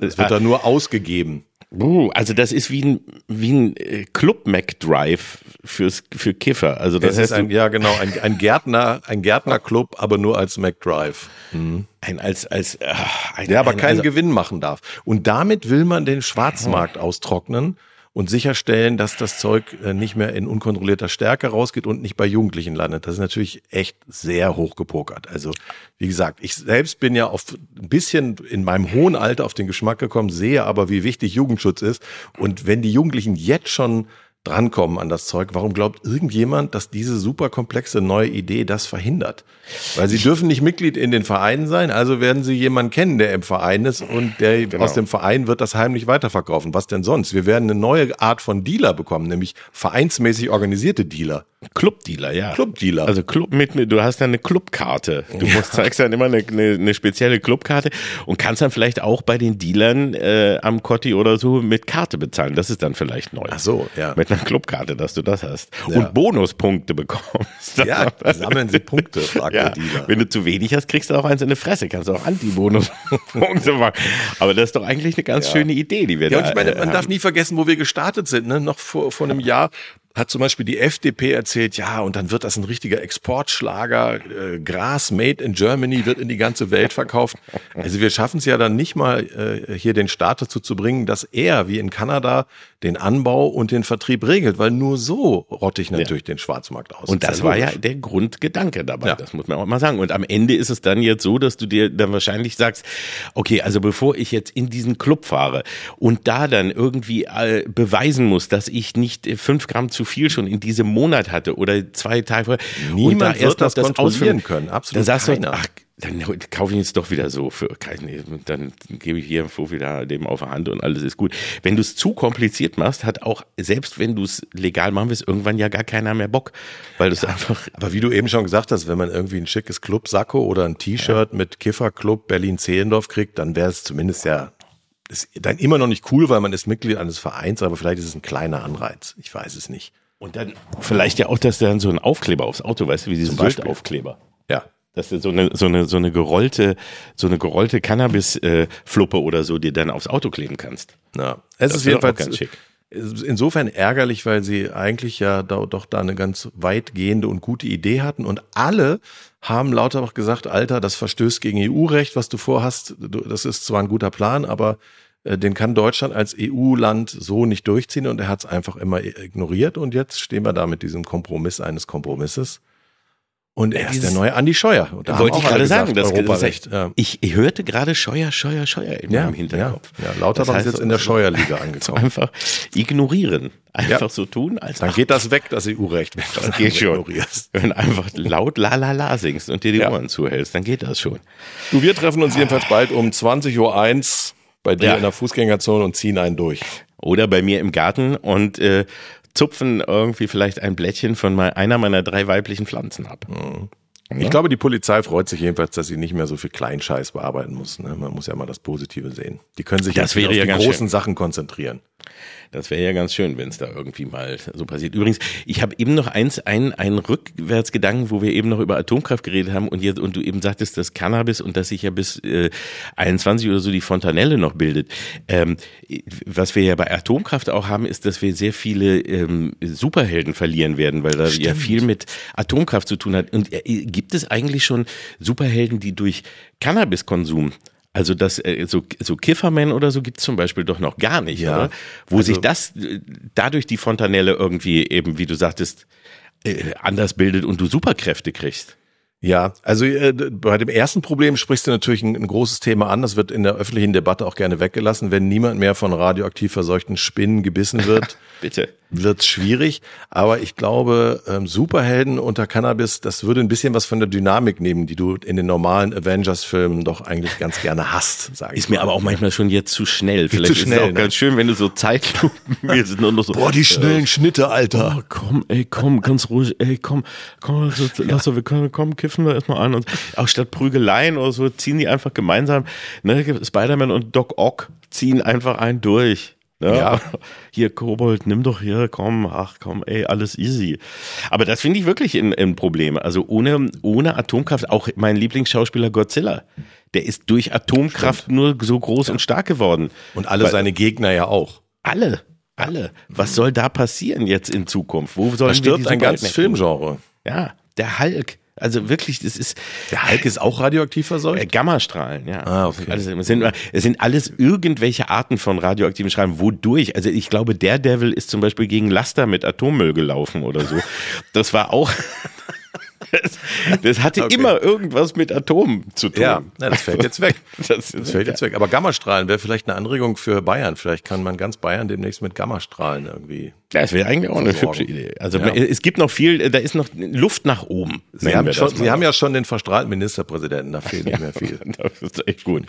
Es wird da nur ausgegeben. Uh, also das ist wie ein, wie ein äh, Club McDrive fürs, für Kiffer. Also das es ist ein, ja genau, ein, ein Gärtner, ein Gärtnerclub, aber nur als McDrive. Mhm. Ein, als, als, äh, ein, Der aber ein, keinen also, Gewinn machen darf. Und damit will man den Schwarzmarkt austrocknen und sicherstellen, dass das Zeug äh, nicht mehr in unkontrollierter Stärke rausgeht und nicht bei Jugendlichen landet. Das ist natürlich echt sehr hoch gepokert. Also wie gesagt, ich selbst bin ja auf ein bisschen in meinem hohen Alter auf den Geschmack gekommen, sehe aber, wie wichtig Jugendschutz ist. Und wenn die Jugendlichen jetzt schon drankommen an das Zeug. Warum glaubt irgendjemand, dass diese super komplexe neue Idee das verhindert? Weil sie dürfen nicht Mitglied in den Vereinen sein, also werden sie jemanden kennen, der im Verein ist und der genau. aus dem Verein wird das heimlich weiterverkaufen. Was denn sonst? Wir werden eine neue Art von Dealer bekommen, nämlich vereinsmäßig organisierte Dealer. Clubdealer, ja. Clubdealer. Also Club mit, du hast ja eine Clubkarte. Du ja. musst, zeigst dann immer eine, eine, eine, spezielle Clubkarte und kannst dann vielleicht auch bei den Dealern äh, am Kotti oder so mit Karte bezahlen. Das ist dann vielleicht neu. Ach so, ja. Mit einer Clubkarte, dass du das hast. Ja. Und Bonuspunkte bekommst. Ja, sammeln sie Punkte, <laughs> fragt ja. der Dealer. Wenn du zu wenig hast, kriegst du auch eins in die Fresse. Kannst du auch Anti-Bonuspunkte <laughs> machen. Aber das ist doch eigentlich eine ganz ja. schöne Idee, die wir ja, da und ich meine, man äh, darf nie vergessen, wo wir gestartet sind. Ne? Noch vor, vor einem Jahr hat zum Beispiel die FDP erzählt, ja, und dann wird das ein richtiger Exportschlager. Äh, Gras made in Germany wird in die ganze Welt verkauft. Also wir schaffen es ja dann nicht mal, äh, hier den Staat dazu zu bringen, dass er, wie in Kanada, den Anbau und den Vertrieb regelt, weil nur so rotte ich natürlich ja. den Schwarzmarkt aus. Und das, das war ja der Grundgedanke dabei, ja. das muss man auch mal sagen. Und am Ende ist es dann jetzt so, dass du dir dann wahrscheinlich sagst, okay, also bevor ich jetzt in diesen Club fahre und da dann irgendwie äh, beweisen muss, dass ich nicht fünf Gramm zu viel schon in diesem Monat hatte oder zwei Tage Niemand und da erst wird das, das kontrollieren können, absolut Dann sagst keiner. du, ach, dann kaufe ich jetzt doch wieder so für, dann gebe ich hier so wieder dem auf der Hand und alles ist gut. Wenn du es zu kompliziert machst, hat auch, selbst wenn du es legal machen willst, irgendwann ja gar keiner mehr Bock, weil du es ja, einfach. Aber wie du eben schon gesagt hast, wenn man irgendwie ein schickes Club-Sakko oder ein T-Shirt ja. mit Kiffer-Club Berlin-Zehlendorf kriegt, dann wäre es zumindest ja ist dann immer noch nicht cool, weil man ist Mitglied eines Vereins, aber vielleicht ist es ein kleiner Anreiz. Ich weiß es nicht. Und dann vielleicht ja auch, dass dann so ein Aufkleber aufs Auto, weißt du, wie diese Aufkleber. Ja dass du so eine so eine so eine gerollte so eine gerollte Cannabis äh, Fluppe oder so dir dann aufs Auto kleben kannst. Ja, es das ist jedenfalls ganz schick. Insofern ärgerlich, weil sie eigentlich ja da, doch da eine ganz weitgehende und gute Idee hatten und alle haben lauter gesagt, Alter, das verstößt gegen EU-Recht, was du vorhast. Das ist zwar ein guter Plan, aber äh, den kann Deutschland als EU-Land so nicht durchziehen und er hat es einfach immer ignoriert und jetzt stehen wir da mit diesem Kompromiss eines Kompromisses. Und er ist der neue Andi Scheuer. Da wollte ich gerade sagen, das, Europarecht. Das, ja. ich, ich hörte gerade Scheuer, Scheuer, Scheuer in ja, meinem Hinterkopf. Ja, ja lauter das heißt, ist jetzt in der Scheuerliga <laughs> angekommen. Einfach ignorieren. Einfach ja. so tun, als Dann ach, geht das weg, das EU-Recht, wenn das geht schon. Ignorierst. Wenn du einfach laut la la la singst und dir die. Ohren zuhältst, dann geht das schon. Du, wir treffen uns jedenfalls bald um 20.01 Uhr bei dir in der Fußgängerzone und ziehen einen durch. Oder bei mir im Garten und äh, zupfen irgendwie vielleicht ein Blättchen von einer meiner drei weiblichen Pflanzen ab. Mhm. Ich glaube, die Polizei freut sich jedenfalls, dass sie nicht mehr so viel Kleinscheiß bearbeiten muss. Ne? Man muss ja mal das Positive sehen. Die können sich Das jetzt auf ja die großen schön. Sachen konzentrieren. Das wäre ja ganz schön, wenn es da irgendwie mal so passiert. Übrigens, ich habe eben noch eins, ein, einen Rückwärtsgedanken, wo wir eben noch über Atomkraft geredet haben und, jetzt, und du eben sagtest, dass Cannabis und dass sich ja bis äh, 21 oder so die Fontanelle noch bildet. Ähm, was wir ja bei Atomkraft auch haben, ist, dass wir sehr viele ähm, Superhelden verlieren werden, weil da ja viel mit Atomkraft zu tun hat. Und äh, gibt es eigentlich schon Superhelden, die durch Cannabiskonsum also das, äh, so, so Kifferman oder so gibt's zum Beispiel doch noch gar nicht, Ja. oder? Wo Also- sich das äh, dadurch die Fontanelle irgendwie eben, wie du sagtest, äh, anders bildet und du Superkräfte kriegst. Ja, also äh, bei dem ersten Problem sprichst du natürlich ein, ein großes Thema an. Das wird in der öffentlichen Debatte auch gerne weggelassen. Wenn niemand mehr von radioaktiv verseuchten Spinnen gebissen wird, <laughs> Bitte. Wird's schwierig. Aber ich glaube, ähm, Superhelden unter Cannabis, das würde ein bisschen was von der Dynamik nehmen, die du in den normalen Avengers-Filmen doch eigentlich ganz gerne hast, sag ich Ist mir aber auch manchmal schon jetzt zu schnell. Vielleicht zu ist es schnell, auch ne? ganz schön, wenn du so Zeitlupen, <laughs> wir sind nur noch so. Boah, die schnellen Schnitte, Alter. Oh, komm, ey, komm, ganz ruhig, ey, komm, komm, lass, uns- lass uns, wir können, komm, kiffen wir erstmal an. Und auch statt Prügeleien oder so, ziehen die einfach gemeinsam, ne, Spider-Man und Doc Ock ziehen einfach einen durch. Ne? Ja. Hier, Kobold, nimm doch hier, komm, ach komm, ey, alles easy. Aber das finde ich wirklich ein, ein Problem. Also ohne, ohne Atomkraft, auch mein Lieblingsschauspieler Godzilla, der ist durch Atomkraft nur so groß und stark geworden. Und alle Weil- seine Gegner ja auch. Alle, alle. Was soll da passieren jetzt in Zukunft? Wo sollen Da stirbt ein ganzes Filmgenre. Ja, der Hulk. Also wirklich, das ist Der Hulk ist auch radioaktiv äh, verseucht? Gammastrahlen, ja. Ah, okay. Alles, es, sind, es sind alles irgendwelche Arten von radioaktiven Strahlen. Wodurch? Also ich glaube, der Devil ist zum Beispiel gegen Laster mit Atommüll gelaufen oder so. <laughs> Das war auch. Das, das hatte Okay. immer irgendwas mit Atom zu tun. Ja, na, das fällt jetzt weg. <laughs> Das, Das fällt jetzt weg. Aber Gammastrahlen wäre vielleicht eine Anregung für Bayern. Vielleicht kann man ganz Bayern demnächst mit Gammastrahlen irgendwie. Das wäre eigentlich auch eine hübsche Idee. Also Ja. es gibt noch viel, da ist noch Luft nach oben. Sie, haben, schon. Sie haben ja schon den verstrahlten Ministerpräsidenten, da fehlt nicht <laughs> mehr viel. <laughs> Das ist echt gut.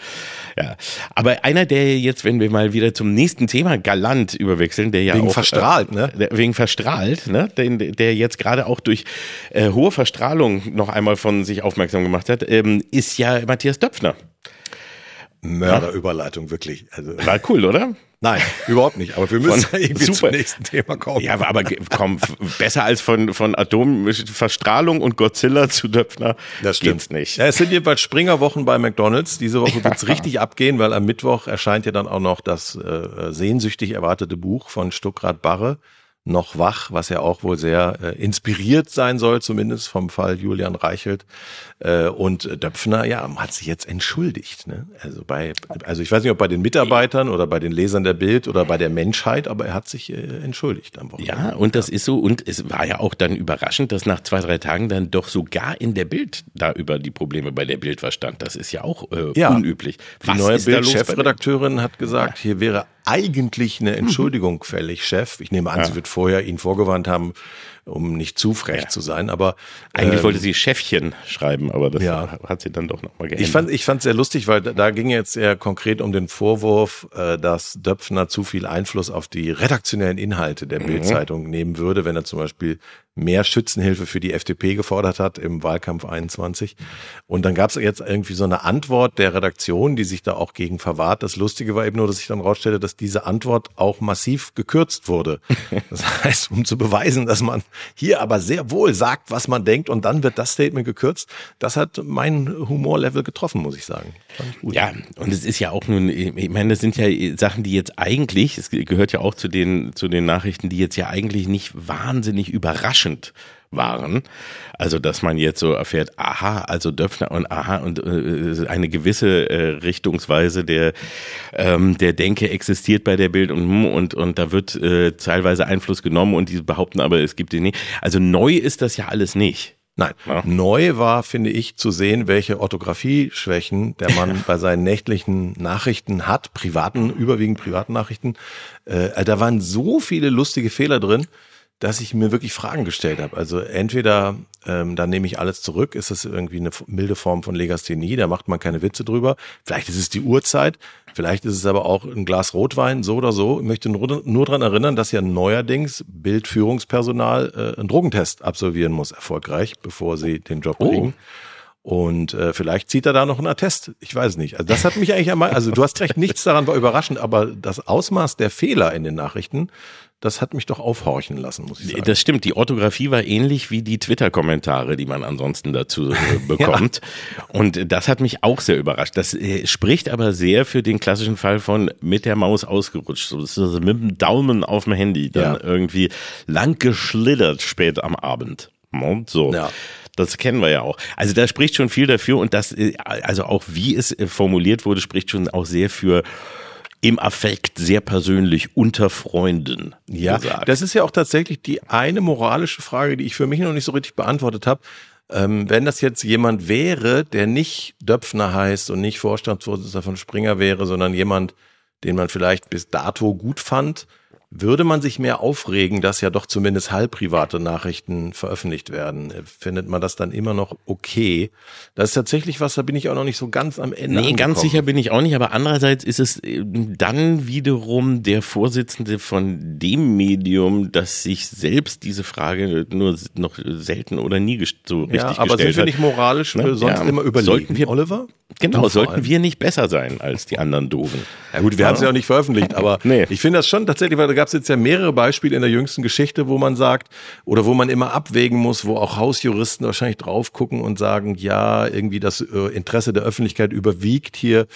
Ja. Aber einer, der jetzt, wenn wir mal wieder zum nächsten Thema galant überwechseln, der ja Wegen auch, verstrahlt, ne? Der, wegen verstrahlt, ne? Den, der jetzt gerade auch durch äh, hohe Verstrahlung noch einmal von sich aufmerksam gemacht hat, ähm, ist ja Matthias Döpfner. Mörderüberleitung, wirklich. Also, War cool, oder? nein, überhaupt nicht. Aber wir müssen Von- <laughs> irgendwie super. zum nächsten Thema kommen. Ja, aber, aber komm, besser als von, von Atomverstrahlung und Godzilla zu Döpfner Das stimmt geht's nicht. Ja, es sind jedenfalls Springerwochen bei McDonalds. Diese Woche <laughs> wird's richtig abgehen, weil am Mittwoch erscheint ja dann auch noch das äh, sehnsüchtig erwartete Buch von Stuckrad Barre, Noch wach, was ja auch wohl sehr äh, inspiriert sein soll, zumindest vom Fall Julian Reichelt. Äh, und Döpfner, ja, hat sich jetzt entschuldigt. Ne? Also bei, also ich weiß nicht, ob bei den Mitarbeitern oder bei den Lesern der Bild oder bei der Menschheit, aber er hat sich äh, entschuldigt am Wochenende. Ja, und das ist so, und es war ja auch dann überraschend, dass nach zwei, drei Tagen dann doch sogar in der Bild da über die Probleme bei der Bild verstand. Das ist ja auch äh, Ja. unüblich. Die neue Bild-Chefredakteurin hat gesagt, hier wäre eigentlich eine Entschuldigung fällig, Chef. Ich nehme an, sie wird vorher ihn vorgewarnt haben, um nicht zu frech zu sein, aber Eigentlich ähm, wollte sie Chefchen schreiben, aber das Ja. hat sie dann doch nochmal geändert. Ich fand ich fand sehr lustig, weil da, da ging jetzt eher konkret um den Vorwurf, äh, dass Döpfner zu viel Einfluss auf die redaktionellen Inhalte der Bild-Zeitung nehmen würde, wenn er zum Beispiel mehr Schützenhilfe für die FDP gefordert hat im Wahlkampf 21. Und dann gab es jetzt irgendwie so eine Antwort der Redaktion, die sich da auch gegen verwahrt. Das Lustige war eben nur, dass ich dann rausstellte, dass diese Antwort auch massiv gekürzt wurde. <laughs> Das heißt, um zu beweisen, dass man hier aber sehr wohl sagt, was man denkt und dann wird das Statement gekürzt, das hat mein Humorlevel getroffen, muss ich sagen. Ich gut. Ja, und es ist ja auch nun, ich meine, das sind ja Sachen, die jetzt eigentlich, es gehört ja auch zu den, zu den Nachrichten, die jetzt ja eigentlich nicht wahnsinnig überraschend waren. Also, dass man jetzt so erfährt, aha, also Döpfner und aha, und äh, eine gewisse äh, Richtungsweise der, ähm, der Denke existiert bei der Bild und, hm, und, und da wird äh, teilweise Einfluss genommen und die behaupten aber, es gibt den nicht. Also neu ist das ja alles nicht. Nein, Ja. neu war, finde ich, zu sehen, welche Orthographie-Schwächen der Mann bei seinen nächtlichen Nachrichten hat, privaten, überwiegend privaten Nachrichten. Äh, da waren so viele lustige Fehler drin, dass ich mir wirklich Fragen gestellt habe. Also entweder ähm, dann nehme ich alles zurück, ist das irgendwie eine milde Form von Legasthenie, da macht man keine Witze drüber. Vielleicht ist es die Uhrzeit, vielleicht ist es aber auch ein Glas Rotwein, so oder so. Ich möchte nur, nur daran erinnern, dass ja neuerdings Bildführungspersonal äh, einen Drogentest absolvieren muss, erfolgreich, bevor sie den Job Oh. kriegen. Und äh, vielleicht zieht er da noch einen Attest. Ich weiß nicht. Also das hat mich eigentlich einmal, also du hast recht, nichts daran war überraschend, aber das Ausmaß der Fehler in den Nachrichten, das hat mich doch aufhorchen lassen, muss ich sagen. Das stimmt, die Orthographie war ähnlich wie die Twitter-Kommentare, die man ansonsten dazu äh, <laughs> bekommt. Und das hat mich auch sehr überrascht. Das äh, spricht aber sehr für den klassischen Fall von mit der Maus ausgerutscht. So, das ist also mit dem Daumen auf dem Handy dann Ja. irgendwie lang geschlittert spät am Abend. Und so. Ja. Das kennen wir ja auch. Also da spricht schon viel dafür und das, äh, also auch wie es äh, formuliert wurde, spricht schon auch sehr für im Affekt sehr persönlich unter Freunden. Ja, gesagt. das ist ja auch tatsächlich die eine moralische Frage, die ich für mich noch nicht so richtig beantwortet habe. Ähm, wenn das jetzt jemand wäre, der nicht Döpfner heißt und nicht Vorstandsvorsitzender von Springer wäre, sondern jemand, den man vielleicht bis dato gut fand, würde man sich mehr aufregen, dass ja doch zumindest halbprivate Nachrichten veröffentlicht werden? Findet man das dann immer noch okay? Das ist tatsächlich was, da bin ich auch noch nicht so ganz am Ende. Nee, ganz angekommen. sicher bin ich auch nicht, aber andererseits ist es äh, dann wiederum der Vorsitzende von dem Medium, das sich selbst diese Frage nur noch selten oder nie so richtig Ja, aber sind gestellt wir hat. nicht moralisch Ne? äh, sonst Ja. immer überlegen, Sollten wir- Oliver? Genau, sollten allem. wir nicht besser sein als die anderen Doofen. Ja gut, wir haben es ja auch nicht veröffentlicht, aber <laughs> Nee. ich finde das schon tatsächlich, weil gab es jetzt ja mehrere Beispiele in der jüngsten Geschichte, wo man sagt, oder wo man immer abwägen muss, wo auch Hausjuristen wahrscheinlich drauf gucken und sagen, ja, irgendwie das äh, Interesse der Öffentlichkeit überwiegt hier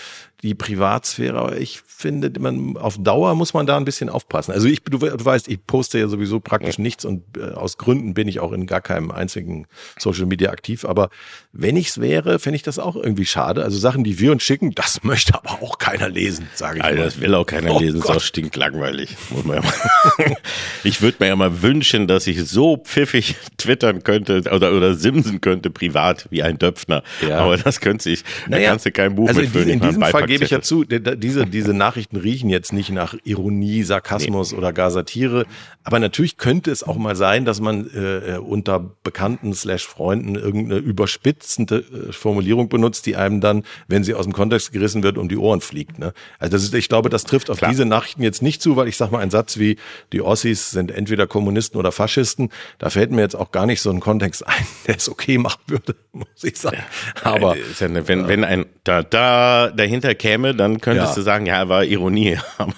die Privatsphäre. Aber ich finde, man, auf Dauer muss man da ein bisschen aufpassen. Also ich, du, du weißt, ich poste ja sowieso praktisch nichts und äh, aus Gründen bin ich auch in gar keinem einzigen Social Media aktiv. Aber wenn ich's wäre, fände ich das auch irgendwie schade. Also Sachen, die wir uns schicken, das <laughs> möchte aber auch keiner lesen, sage ich Alter, mal. das will auch keiner Oh lesen, ist Gott. auch stinklangweilig. Muss man ja <laughs> ich würde mir ja mal wünschen, dass ich so pfiffig twittern könnte oder, oder simsen könnte, privat, wie ein Döpfner. Ja. Aber das könnte sich, da kannst du kein Buch also mit in, in diesem Fall gebe ich ja zu, diese, diese Nachrichten riechen jetzt nicht nach Ironie, Sarkasmus oder gar Satire. Aber natürlich könnte es auch mal sein, dass man äh, äh, unter Bekannten slash Freunden irgendeine überspitzende äh, Formulierung benutzt, die einem dann, wenn sie aus dem Kontext gerissen wird, um die Ohren fliegt. Ne? Also das ist, ich glaube, das trifft auf Klar. diese Nachrichten jetzt nicht zu, weil ich sag mal, ein Satz wie die Ossis sind entweder Kommunisten oder Faschisten, da fällt mir jetzt auch gar nicht so ein Kontext <laughs> ein, der es okay machen würde, <laughs> muss ich sagen. Aber Äh, ist ja eine, wenn, wenn ein da da dahinter käme, dann könntest Ja. du sagen, ja, war Ironie. <laughs> Aber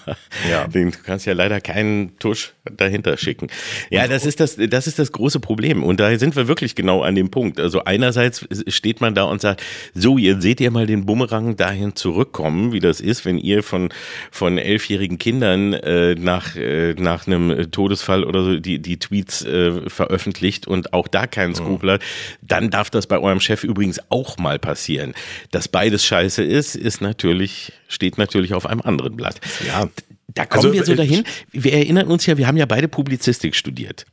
Ja. du kannst ja leider keinen Tusch dahinter schicken. Ja, das ist das, das ist das große Problem. Und da sind wir wirklich genau an dem Punkt. Also einerseits steht man da und sagt, so, ihr seht ihr mal den Bumerang dahin zurückkommen, wie das ist, wenn ihr von, von elfjährigen Kindern äh, nach, äh, nach einem Todesfall oder so die, die Tweets äh, veröffentlicht und auch da keinen Skrupel hat, dann darf das bei eurem Chef übrigens auch mal passieren. Dass beides scheiße ist, ist natürlich, steht natürlich auf einem anderen Blatt. Ja. Da kommen Also, wir so äh, dahin. Wir erinnern uns ja, wir haben ja beide Publizistik studiert.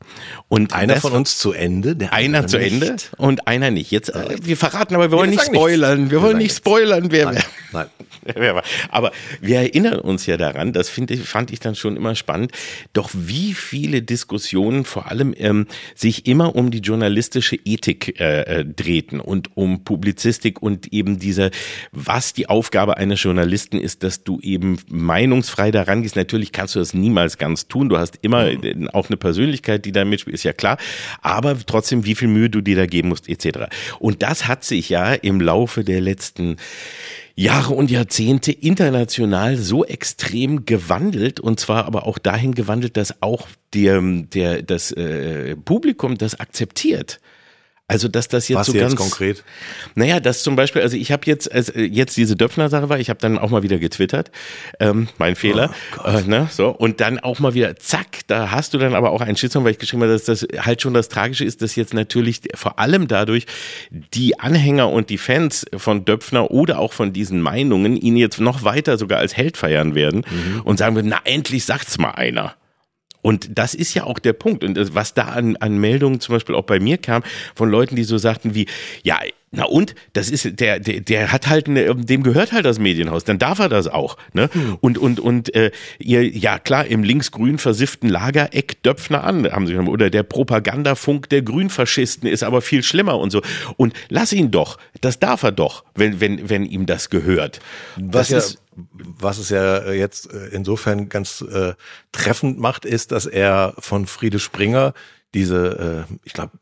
Und einer von uns zu Ende, der einer zu nicht. Ende und einer nicht. Jetzt, äh, wir verraten aber, wir wollen wir nicht sagen nichts. spoilern. Wir Wir wollen sagen nicht spoilern, wer, Nein, nein. <laughs> Wer war. Aber wir erinnern uns ja daran, das finde ich, fand ich dann schon immer spannend, doch wie viele Diskussionen vor allem ähm, sich immer um die journalistische Ethik äh, äh, drehten und um Publizistik und eben diese, was die Aufgabe eines Journalisten ist, dass du eben meinungsfrei daran gehst. Natürlich kannst du das niemals ganz tun. Du hast immer äh, auch eine Persönlichkeit, die da mitspielt, ist ja klar. Aber trotzdem, wie viel Mühe du dir da geben musst, etc. Und das hat sich ja im Laufe der letzten Jahre und Jahrzehnte international so extrem gewandelt und zwar aber auch dahin gewandelt, dass auch der, der, das äh, Publikum das akzeptiert. Also dass das jetzt Was so jetzt ganz konkret? Naja, das zum Beispiel, also ich habe jetzt, als äh, jetzt diese Döpfner-Sache war, ich habe dann auch mal wieder getwittert, ähm, mein Fehler, Oh äh, ne, so und dann auch mal wieder, zack, da hast du dann aber auch einen Shitstorm, weil ich geschrieben habe, dass das halt schon das Tragische ist, dass jetzt natürlich vor allem dadurch die Anhänger und die Fans von Döpfner oder auch von diesen Meinungen ihn jetzt noch weiter sogar als Held feiern werden Mhm. und sagen würden, na endlich sagt's mal einer. Und das ist ja auch der Punkt. Und was da an, an Meldungen zum Beispiel auch bei mir kam, von Leuten, die so sagten wie, ja, Na und? Das ist, der, der, der hat halt, eine, dem gehört halt das Medienhaus, dann darf er das auch. Ne? Hm. Und, und, und äh, ihr, ja klar, im linksgrün versifften Lager eckt Döpfner an, haben sie schon, oder der Propagandafunk der Grünfaschisten ist aber viel schlimmer und so. Und lass ihn doch, das darf er doch, wenn, wenn, wenn ihm das gehört. Was das ja, was es ja jetzt äh, insofern ganz äh, treffend macht, ist, dass er von Friede Springer diese, äh, ich glaube,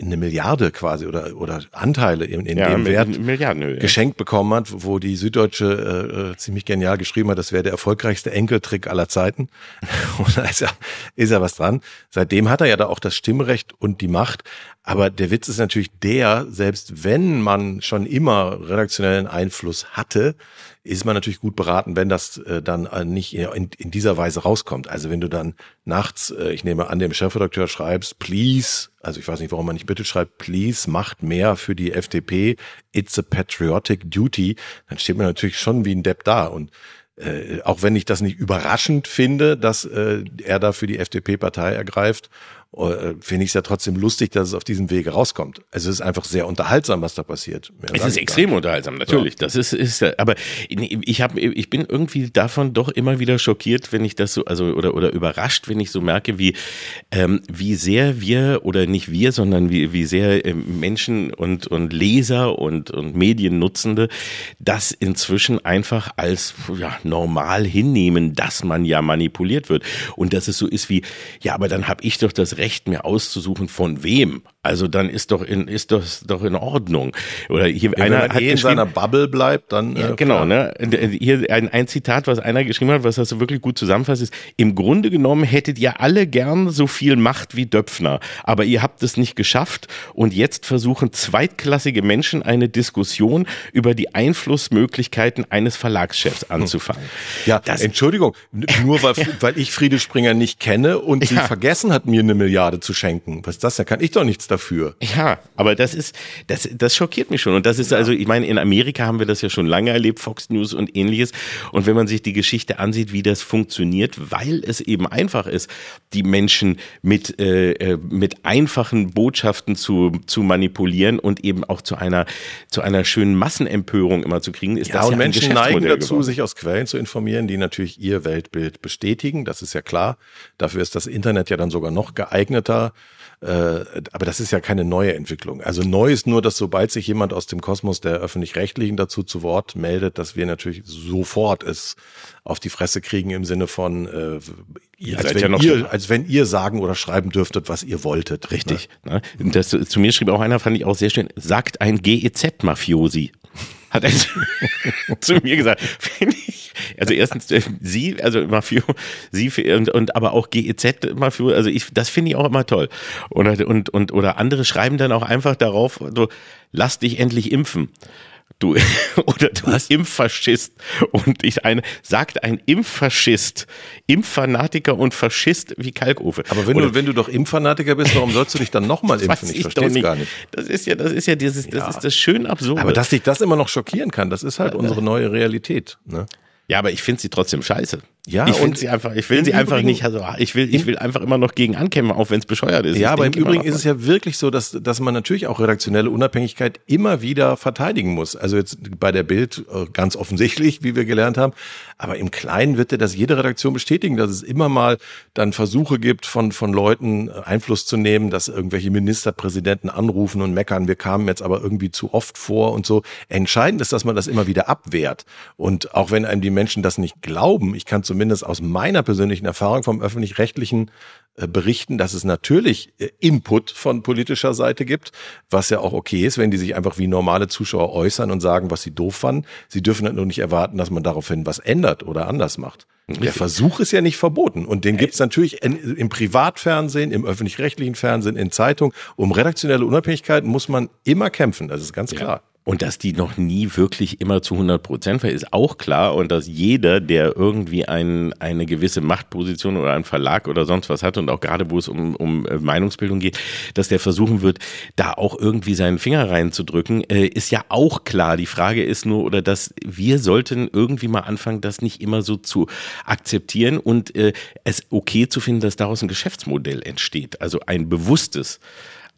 eine Milliarde quasi oder, oder Anteile in, in ja, dem Wert Milliarden, geschenkt bekommen hat, wo die Süddeutsche äh, äh, ziemlich genial geschrieben hat, das wäre der erfolgreichste Enkeltrick aller Zeiten. <laughs> und da ist ja, ist ja was dran. Seitdem hat er ja da auch das Stimmrecht und die Macht. Aber der Witz ist natürlich der, selbst wenn man schon immer redaktionellen Einfluss hatte, ist man natürlich gut beraten, wenn das äh, dann äh, nicht in, dieser Weise rauskommt. Also wenn du dann nachts, äh, ich nehme an, dem Chefredakteur schreibst, please, also ich weiß nicht, warum man nicht bitte schreibt, please, macht mehr für die FDP, it's a patriotic duty, dann steht man natürlich schon wie ein Depp da und äh, auch wenn ich das nicht überraschend finde, dass äh, er da für die FDP-Partei ergreift finde ich es ja trotzdem lustig, dass es auf diesem Wege rauskommt. Also es ist einfach sehr unterhaltsam, was da passiert. Mehr es ist extrem unterhaltsam, natürlich. Ja. Das ist, ist, aber ich habe, ich bin irgendwie davon doch immer wieder schockiert, wenn ich das so, also oder oder überrascht, wenn ich so merke, wie ähm, wie sehr wir oder nicht wir, sondern wie wie sehr äh, Menschen und und Leser und und Mediennutzende das inzwischen einfach als ja normal hinnehmen, dass man ja manipuliert wird und dass es so ist wie ja, aber dann habe ich doch das Recht, mir auszusuchen, von wem. Also dann ist doch in, ist das doch in Ordnung. Oder hier Wenn einer hat eh in seiner Bubble bleibt, dann ja, äh, genau. Ne? Hier ein, ein Zitat, was einer geschrieben hat, was das so wirklich gut zusammenfasst, ist: Im Grunde genommen hättet ihr alle gern so viel Macht wie Döpfner, aber ihr habt es nicht geschafft und jetzt versuchen zweitklassige Menschen eine Diskussion über die Einflussmöglichkeiten eines Verlagschefs hm. anzufangen. Ja, das, Entschuldigung, nur weil, <laughs> weil ich Friede Springer nicht kenne und ja. sie vergessen hat, mir eine Milliarde zu schenken. Was ist das? Da kann ich doch nichts dafür. Ja, aber das ist, das, das schockiert mich schon. Und das ist also, ich meine, in Amerika haben wir das ja schon lange erlebt, Fox News und ähnliches. Und wenn man sich die Geschichte ansieht, wie das funktioniert, weil es eben einfach ist, die Menschen mit, äh, äh mit einfachen Botschaften zu, zu manipulieren und eben auch zu einer, zu einer schönen Massenempörung immer zu kriegen, ist ja, das und ja Menschen neigen dazu, geworden. sich aus Quellen zu informieren, die natürlich ihr Weltbild bestätigen. Das ist ja klar. Dafür ist das Internet ja dann sogar noch geeigneter. Äh, aber das ist ja keine neue Entwicklung. Also neu ist nur, dass sobald sich jemand aus dem Kosmos der öffentlich-rechtlichen dazu zu Wort meldet, dass wir natürlich sofort es auf die Fresse kriegen im Sinne von, äh, ihr als, wenn ja ihr, als wenn ihr sagen oder schreiben dürftet, was ihr wolltet. Richtig. Ne? Das, zu mir schrieb auch einer, fand ich auch sehr schön, sagt ein GEZ-Mafiosi hat er <laughs> zu mir gesagt. Finde ich, also erstens äh, sie, also Mafio, sie und, und aber auch GEZ Mafio, also ich, das finde ich auch immer toll. Und, und, und, oder andere schreiben dann auch einfach darauf, so, lass dich endlich impfen du <laughs> oder du Was? Impffaschist und ich eine sagt ein Impffaschist, Impffanatiker und Faschist wie Kalkofe. Aber wenn oder, du wenn du doch Impffanatiker bist, warum sollst du dich dann nochmal <laughs> impfen? Ich, ich verstehe gar nicht. Das ist ja das ist ja dieses das ja. ist das schön absurd. Aber dass dich das immer noch schockieren kann, das ist halt unsere neue Realität, ne? Ja, aber ich finde sie trotzdem scheiße. Ja, ich und sie einfach, ich will sie einfach nicht, also ich will, ich will einfach immer noch gegen ankämpfen, auch wenn es bescheuert ist. Ja, ich aber im Übrigen ist es ja wirklich so, dass, dass man natürlich auch redaktionelle Unabhängigkeit immer wieder verteidigen muss. Also jetzt bei der Bild äh, ganz offensichtlich, wie wir gelernt haben. Aber im Kleinen wird ja das jede Redaktion bestätigen, dass es immer mal dann Versuche gibt, von, von Leuten äh, Einfluss zu nehmen, dass irgendwelche Ministerpräsidenten anrufen und meckern, wir kamen jetzt aber irgendwie zu oft vor und so. Entscheidend ist, dass man das immer wieder abwehrt. Und auch wenn einem die Menschen das nicht glauben, ich kann zum zumindest aus meiner persönlichen Erfahrung vom öffentlich-rechtlichen äh, berichten, dass es natürlich äh, Input von politischer Seite gibt, was ja auch okay ist, wenn die sich einfach wie normale Zuschauer äußern und sagen, was sie doof fanden. Sie dürfen halt nur nicht erwarten, dass man daraufhin was ändert oder anders macht. Der Versuch ist ja nicht verboten. Und den gibt's natürlich in, im Privatfernsehen, im öffentlich-rechtlichen Fernsehen, in Zeitungen. Um redaktionelle Unabhängigkeit muss man immer kämpfen, das ist ganz klar. Ja. Und dass die noch nie wirklich immer zu 100 Prozent war, ist auch klar. Und dass jeder, der irgendwie ein, eine gewisse Machtposition oder einen Verlag oder sonst was hat und auch gerade, wo es um, um äh, Meinungsbildung geht, dass der versuchen wird, da auch irgendwie seinen Finger reinzudrücken, äh, ist ja auch klar. Die Frage ist nur, oder dass wir sollten irgendwie mal anfangen, das nicht immer so zu akzeptieren und äh, es okay zu finden, dass daraus ein Geschäftsmodell entsteht. Also ein bewusstes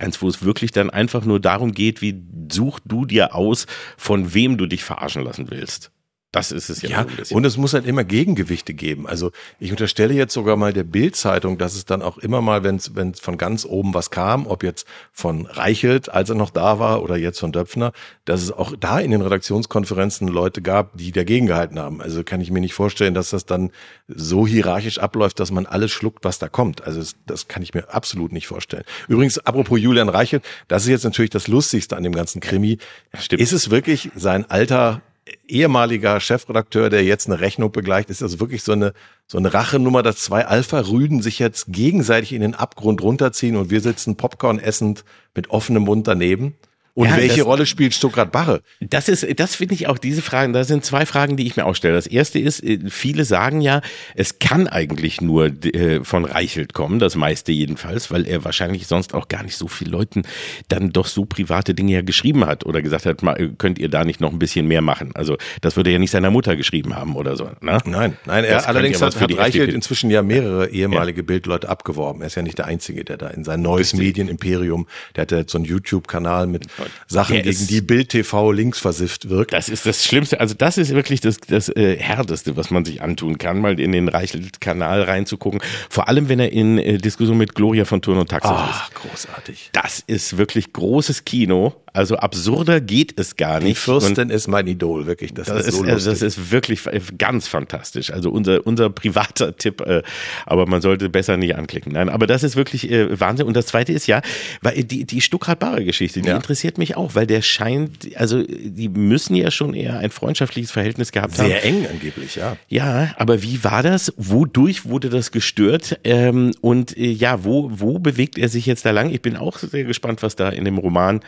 eins, wo es wirklich dann einfach nur darum geht, wie such du dir aus, von wem du dich verarschen lassen willst. Das ist es ja. Ja, und es muss halt immer Gegengewichte geben. Also ich unterstelle jetzt sogar mal der Bild-Zeitung, dass es dann auch immer mal, wenn es von ganz oben was kam, ob jetzt von Reichelt, als er noch da war, oder jetzt von Döpfner, dass es auch da in den Redaktionskonferenzen Leute gab, die dagegen gehalten haben. Also kann ich mir nicht vorstellen, dass das dann so hierarchisch abläuft, dass man alles schluckt, was da kommt. Also das, das kann ich mir absolut nicht vorstellen. Übrigens, apropos Julian Reichelt, das ist jetzt natürlich das Lustigste an dem ganzen Krimi. Stimmt. Ist es wirklich sein alter ehemaliger Chefredakteur, der jetzt eine Rechnung begleicht, ist das wirklich so eine, so eine Rachenummer, dass zwei Alpha-Rüden sich jetzt gegenseitig in den Abgrund runterziehen und wir sitzen Popcorn essend mit offenem Mund daneben? Und ja, welche das, Rolle spielt Stuttgart Barre? Das ist, das finde ich auch diese Fragen. Da sind zwei Fragen, die ich mir auch stelle. Das erste ist, äh, viele sagen ja, es kann eigentlich nur äh, von Reichelt kommen, das meiste jedenfalls, weil er wahrscheinlich sonst auch gar nicht so viel Leuten dann doch so private Dinge ja geschrieben hat oder gesagt hat, könnt ihr da nicht noch ein bisschen mehr machen? Also das würde er ja nicht seiner Mutter geschrieben haben oder so. Ne? Nein, nein. Er allerdings hat, hat Reichelt FDP. inzwischen ja mehrere ehemalige ja. Bildleute abgeworben. Er ist ja nicht der Einzige, der da in sein neues Medienimperium, der hat ja jetzt so einen YouTube-Kanal mit Sachen, der gegen die Bild TV links versifft wirkt. Das ist das Schlimmste. Also das ist wirklich das, das äh, Härteste, was man sich antun kann, mal in den Reichelt-Kanal reinzugucken. Vor allem, wenn er in äh, Diskussion mit Gloria von Turn und Taxis Ach, ist. großartig. Das ist wirklich großes Kino. Also absurder geht es gar nicht. Die Fürstin und ist mein Idol, wirklich. Das, das ist, so lustig. das ist wirklich ganz fantastisch. Also unser, unser privater <laughs> Tipp, äh, aber man sollte besser nicht anklicken. Nein, aber das ist wirklich äh, Wahnsinn. Und das zweite ist ja, weil die, die Stuttgart-Bare-Geschichte, die ja. interessiert mich auch, weil der scheint, also die müssen ja schon eher ein freundschaftliches Verhältnis gehabt Sehr haben. Sehr eng angeblich, ja. Ja, aber wie war das? Wodurch wurde das gestört? Ähm, und äh, ja, wo, wo bewegt er sich jetzt da lang? Ich bin auch sehr gespannt, was da in dem Roman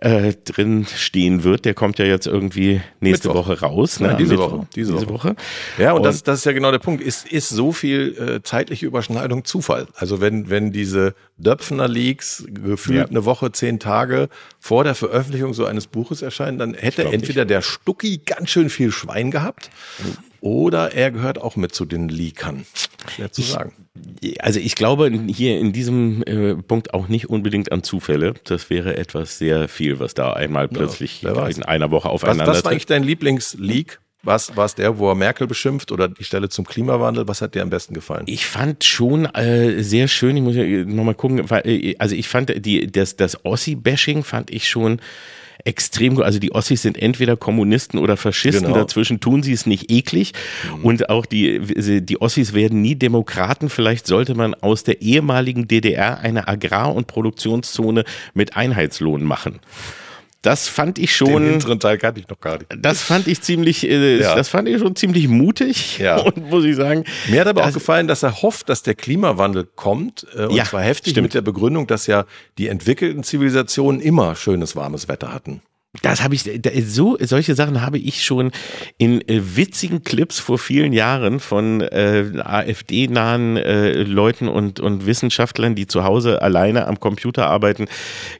äh, drin stehen wird. Der kommt ja jetzt irgendwie nächste Mittwoch. Woche raus. Ne? Ja, diese, Woche. diese, diese Woche. Woche. Ja, und, und das, das ist ja genau der Punkt. Ist, ist so viel äh, zeitliche Überschneidung Zufall? Also wenn, wenn diese Döpfner Leaks gefühlt ja. eine Woche, zehn Tage vor der Veröffentlichung so eines Buches erscheinen, dann hätte entweder nicht. der Stucki ganz schön viel Schwein gehabt oder er gehört auch mit zu den Leakern. Schwer zu sagen. also ich glaube hier in diesem äh, Punkt auch nicht unbedingt an Zufälle. Das wäre etwas sehr viel, was da einmal plötzlich ja, in einer Woche aufeinander Was, was war eigentlich dein Lieblingsleak? Was war es der, wo er Merkel beschimpft oder die Stelle zum Klimawandel? Was hat dir am besten gefallen? Ich fand schon äh, sehr schön, ich muss ja nochmal gucken, weil, äh, also ich fand die, das, das Ossi-Bashing fand ich schon extrem gut. Also die Ossis sind entweder Kommunisten oder Faschisten, genau. dazwischen tun sie es nicht eklig. Mhm. Und auch die, die Ossis werden nie Demokraten. Vielleicht sollte man aus der ehemaligen DDR eine Agrar- und Produktionszone mit Einheitslohn machen. Das fand ich schon. Den hinteren Teil kannte ich noch gar nicht. Das fand ich ziemlich, äh, ja. das fand ich schon ziemlich mutig. Ja. <laughs> Und muss ich sagen. Mir hat aber auch gefallen, dass er hofft, dass der Klimawandel kommt. Äh, und ja, zwar heftig stimmt. mit der Begründung, dass ja die entwickelten Zivilisationen immer schönes warmes Wetter hatten. Das habe ich so solche Sachen habe ich schon in äh, witzigen Clips vor vielen Jahren von äh, AfD-nahen äh, Leuten und und Wissenschaftlern, die zu Hause alleine am Computer arbeiten,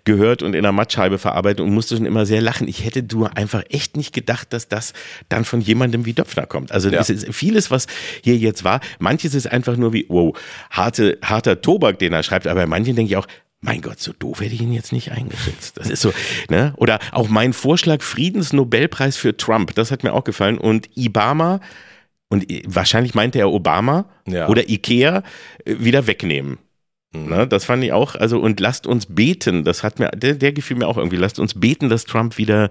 gehört und in der Mattscheibe verarbeiten und musste schon immer sehr lachen. Ich hätte du einfach echt nicht gedacht, dass das dann von jemandem wie Döpfner kommt. Also ja. es ist vieles, was hier jetzt war. Manches ist einfach nur wie wow harte harter Tobak, den er schreibt. Aber bei manchen denke ich auch mein Gott, so doof hätte ich ihn jetzt nicht eingeschätzt. Das ist so, ne? Oder auch mein Vorschlag Friedensnobelpreis für Trump, das hat mir auch gefallen. Und Ibama, und wahrscheinlich meinte er Obama ja. oder Ikea, äh, wieder wegnehmen. Mhm. Ne, das fand ich auch, also und lasst uns beten, das hat mir, der, der gefiel mir auch irgendwie, lasst uns beten, dass Trump wieder,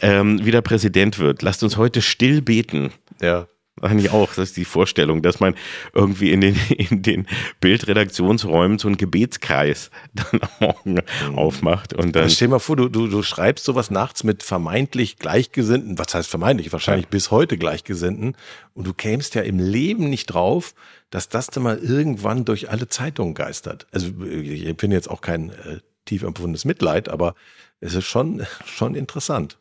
ähm, wieder Präsident wird. Lasst uns heute still beten. Ja. Eigentlich auch, das ist die Vorstellung, dass man irgendwie in den, <laughs> in den Bildredaktionsräumen so einen Gebetskreis <laughs> dann am Morgen mhm. aufmacht und dann. stell dir mal vor, du, du, du schreibst sowas nachts mit vermeintlich Gleichgesinnten, was heißt vermeintlich, wahrscheinlich ja. bis heute Gleichgesinnten und du kämst ja im Leben nicht drauf, dass das dann mal irgendwann durch alle Zeitungen geistert. Also ich empfinde jetzt auch kein äh, tief empfundenes Mitleid, aber es ist schon, <laughs> schon interessant.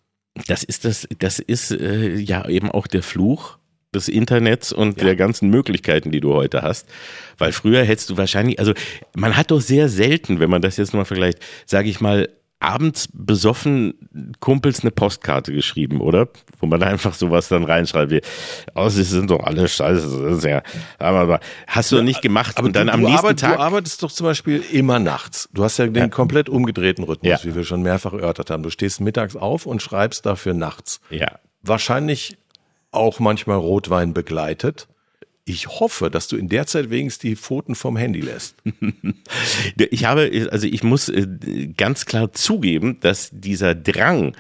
Das ist das, das ist äh, ja eben auch der Fluch des Internets und ja. der ganzen Möglichkeiten, die du heute hast. Weil früher hättest du wahrscheinlich, also man hat doch sehr selten, wenn man das jetzt mal vergleicht, sage ich mal, abends besoffen Kumpels eine Postkarte geschrieben, oder? Wo man einfach sowas dann reinschreibt wie, oh, sie sind doch alle scheiße. Das ist ja, aber hast du nicht gemacht Aber und dann du, am nächsten arbeit, Tag. Du arbeitest doch zum Beispiel immer nachts. Du hast ja den Ja. komplett umgedrehten Rhythmus, Ja. wie wir schon mehrfach erörtert haben. Du stehst mittags auf und schreibst dafür nachts. ja. Wahrscheinlich auch manchmal Rotwein begleitet. Ich hoffe, dass du in der Zeit wenigstens die Pfoten vom Handy lässt. <laughs> Ich habe, also ich muss äh, ganz klar zugeben, dass dieser Drang,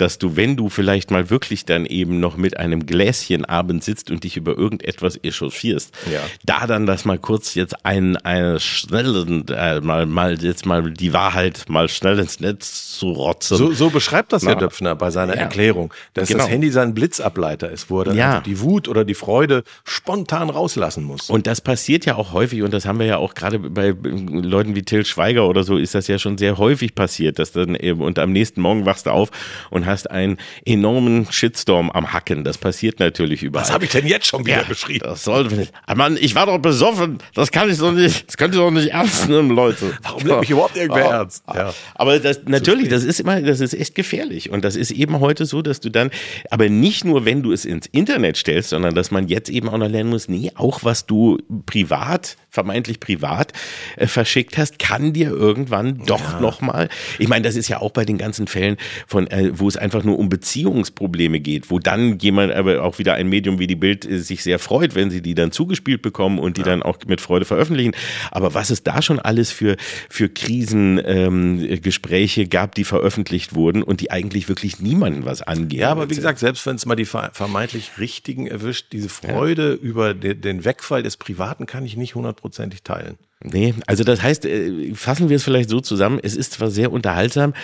dass du, wenn du vielleicht mal wirklich dann eben noch mit einem Gläschen abends sitzt und dich über irgendetwas echauffierst, Ja. da dann das mal kurz jetzt ein, eine schnellen, äh, mal, mal jetzt mal die Wahrheit mal schnell ins Netz zu rotzen. So, so beschreibt das Na. Döpfner bei seiner Ja. Erklärung, dass Genau. das Handy sein Blitzableiter ist, wo er dann Ja. einfach die Wut oder die Freude spontan rauslassen muss. Und das passiert ja auch häufig und das haben wir ja auch gerade bei Leuten wie Till Schweiger oder so ist das ja schon sehr häufig passiert, dass dann eben und am nächsten Morgen wachst du auf und hast einen enormen Shitstorm am Hacken. Das passiert natürlich überall. Was habe ich denn jetzt schon wieder ja, geschrieben? Das sollte nicht. Ah, Mann, ich war doch besoffen. Das kann ich doch nicht. Das könnt ihr doch nicht ernst nehmen, Leute. Warum nimmt mich überhaupt irgendwer Ah, ernst? Ja. Aber das, natürlich, das ist immer, das ist echt gefährlich. Und das ist eben heute so, dass du dann, aber nicht nur, wenn du es ins Internet stellst, sondern dass man jetzt eben auch noch lernen muss, nee, auch was du privat, vermeintlich privat äh, verschickt hast, kann dir irgendwann doch Ja. noch mal. Ich meine, das ist ja auch bei den ganzen Fällen von, äh, wo es einfach nur um Beziehungsprobleme geht, wo dann jemand, aber auch wieder ein Medium wie die Bild äh, sich sehr freut, wenn sie die dann zugespielt bekommen und die dann auch mit Freude veröffentlichen. Aber was es da schon alles für, für Krisengespräche ähm, Gespräche gab, die veröffentlicht wurden und die eigentlich wirklich niemanden was angehen. Ja, aber wie gesagt, selbst wenn es mal die ver- vermeintlich Richtigen erwischt, diese Freude über de den Wegfall des Privaten kann ich nicht hundertprozentig teilen. Nee, also das heißt, äh, fassen wir es vielleicht so zusammen, es ist zwar sehr unterhaltsam,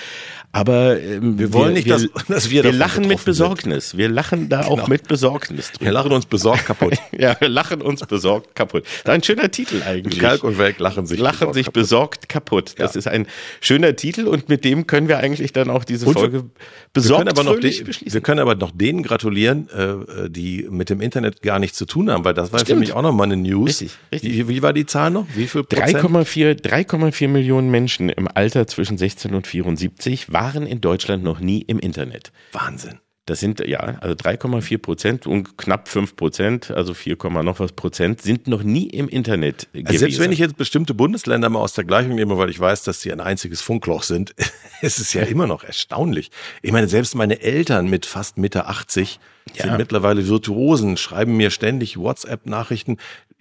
aber ähm, Wir wollen nicht, dass- <laughs> dass wir wir lachen mit betroffen sind. Besorgnis. Wir lachen da auch mit Besorgnis Wir drüber. lachen uns besorgt kaputt. <laughs> Ja, wir lachen uns besorgt kaputt. Das ist ein schöner Titel eigentlich. Kalk und Welk lachen sich lachen besorgt sich kaputt. besorgt kaputt. Das Ja. ist ein schöner Titel und mit dem können wir eigentlich dann auch diese Und wir- Folge Wir besorgt können, aber noch fröhlich de- beschließen. wir können aber noch denen gratulieren, äh, die mit dem Internet gar nichts zu tun haben, weil das war für Stimmt. mich auch nochmal eine News. Richtig, richtig. Wie, wie war die Zahl noch? Wie viel? 3,4 3,4 Millionen Menschen im Alter zwischen 16 und 74 waren in Deutschland noch nie im Internet. Wahnsinn. Das sind ja, also 3,4 Prozent und knapp 5 Prozent, also 4, noch was Prozent, sind noch nie im Internet gewesen. Also selbst wenn ich jetzt bestimmte Bundesländer mal aus der Gleichung nehme, weil ich weiß, dass sie ein einziges Funkloch sind, <laughs> ist es ja immer noch erstaunlich. Ich meine, selbst meine Eltern mit fast Mitte 80 Ja. sind mittlerweile Virtuosen, schreiben mir ständig WhatsApp-Nachrichten.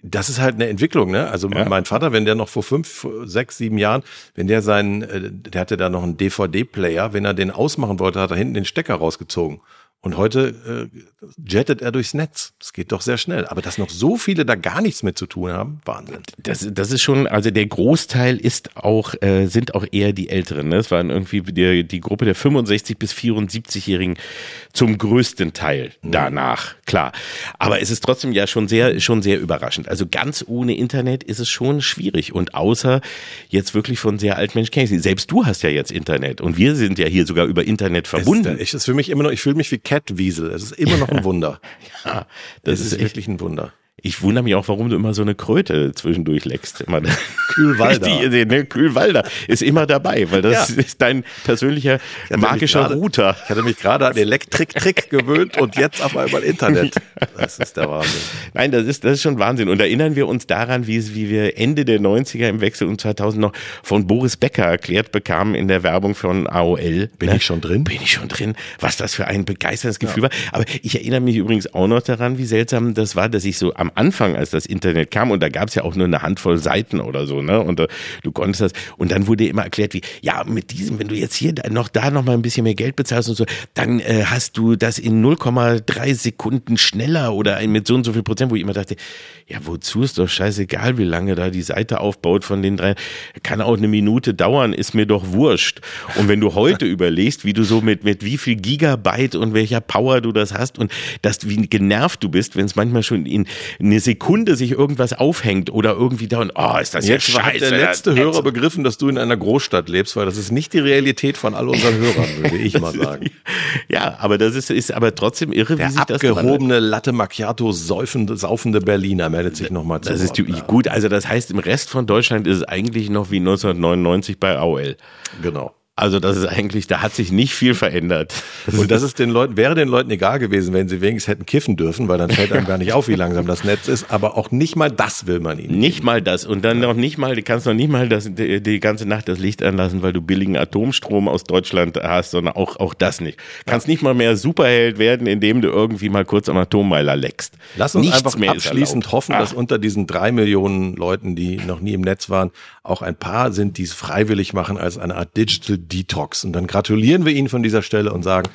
Das ist halt eine Entwicklung, ne? Also Ja. mein Vater, wenn der noch vor fünf, sechs, sieben Jahren, wenn der seinen, äh, der hatte da noch einen DVD-Player, wenn er den ausmachen wollte, hat er hinten den Stecker rausgezogen. Und heute äh, jettet er durchs Netz. Das geht doch sehr schnell. Aber dass noch so viele da gar nichts mit zu tun haben, Wahnsinn. Das, das ist schon, also der Großteil ist auch, äh, sind auch eher die Älteren. Ne? Es waren irgendwie die, die Gruppe der 65 bis 74-Jährigen zum größten Teil danach, klar. Aber es ist trotzdem ja schon sehr, schon sehr überraschend. Also ganz ohne Internet ist es schon schwierig. Und außer jetzt wirklich von sehr alten Menschen kenne ich sie. Selbst du hast ja jetzt Internet und wir sind ja hier sogar über Internet verbunden. Es ist, für mich immer noch, ich fühle mich wie Cat Wiesel. Es ist immer noch ein <laughs> Wunder. ja, Das, das ist, ist wirklich ein Wunder. Ich wundere mich auch, warum du immer so eine Kröte zwischendurch leckst. Immer. Kühlwalder. <laughs> Ne, Kühlwalder ist immer dabei, weil das Ja. ist dein persönlicher magischer gerade- Router. Ich hatte mich gerade an Elektrik-Trick gewöhnt und jetzt auf einmal Internet. Das ist der Wahnsinn. Nein, das ist, das ist schon Wahnsinn. Und erinnern wir uns daran, wie, es- wie wir Ende der 90er im Wechsel und 2000 noch von Boris Becker erklärt bekamen in der Werbung von AOL. Bin ich schon drin? Bin ich schon drin? Was das für ein begeisterndes Gefühl war. Aber ich erinnere mich übrigens auch noch daran, wie seltsam das war, dass ich so am Anfang, als das Internet kam, und da gab es ja auch nur eine Handvoll Seiten oder so, ne? Und äh, du konntest das, und dann wurde immer erklärt, wie, ja, mit diesem, wenn du jetzt hier noch da noch mal ein bisschen mehr Geld bezahlst und so, dann äh, hast du das in 0,3 Sekunden schneller oder mit so und so viel Prozent, wo ich immer dachte, ja, wozu ist doch scheißegal, wie lange da die Seite aufbaut von den drei. Kann auch eine Minute dauern, ist mir doch wurscht. Und wenn du heute <laughs> überlegst, wie du so mit, mit wie viel Gigabyte und welcher Power du das hast und dass, wie genervt du bist, wenn es manchmal schon in eine Sekunde sich irgendwas aufhängt oder irgendwie dauert, oh, ist das Jetzt hat scheiße. der letzte Hörer begriffen, dass du in einer Großstadt lebst, weil das ist nicht die Realität von all unseren Hörern, würde ich mal sagen. <laughs> Ja, aber das ist, ist aber trotzdem irre, wie Der sich das abgehobene Latte Macchiato säufende, saufende Berliner meldet sich nochmal zu Das ist die, gut, also das heißt, im Rest von Deutschland ist es eigentlich noch wie 1999 bei AOL. Genau. Also das ist eigentlich, da hat sich nicht viel verändert. Und das ist den Leuten, wäre den Leuten egal gewesen, wenn sie wenigstens hätten kiffen dürfen, weil dann fällt einem gar nicht auf, wie langsam das Netz ist. Aber auch nicht mal das will man ihnen. Nicht mal das. Und dann noch nicht mal, du kannst noch nicht mal das, die, die ganze Nacht das Licht anlassen, weil du billigen Atomstrom aus Deutschland hast, sondern auch, auch das nicht. Kannst nicht mal mehr Superheld werden, indem du irgendwie mal kurz am Atommeiler leckst. Lass uns Nichts einfach abschließend hoffen, dass Ach. unter diesen drei Millionen Leuten, die noch nie im Netz waren, auch ein paar sind, die es freiwillig machen als eine Art Digital Detox. Und dann gratulieren wir ihnen von dieser Stelle und sagen,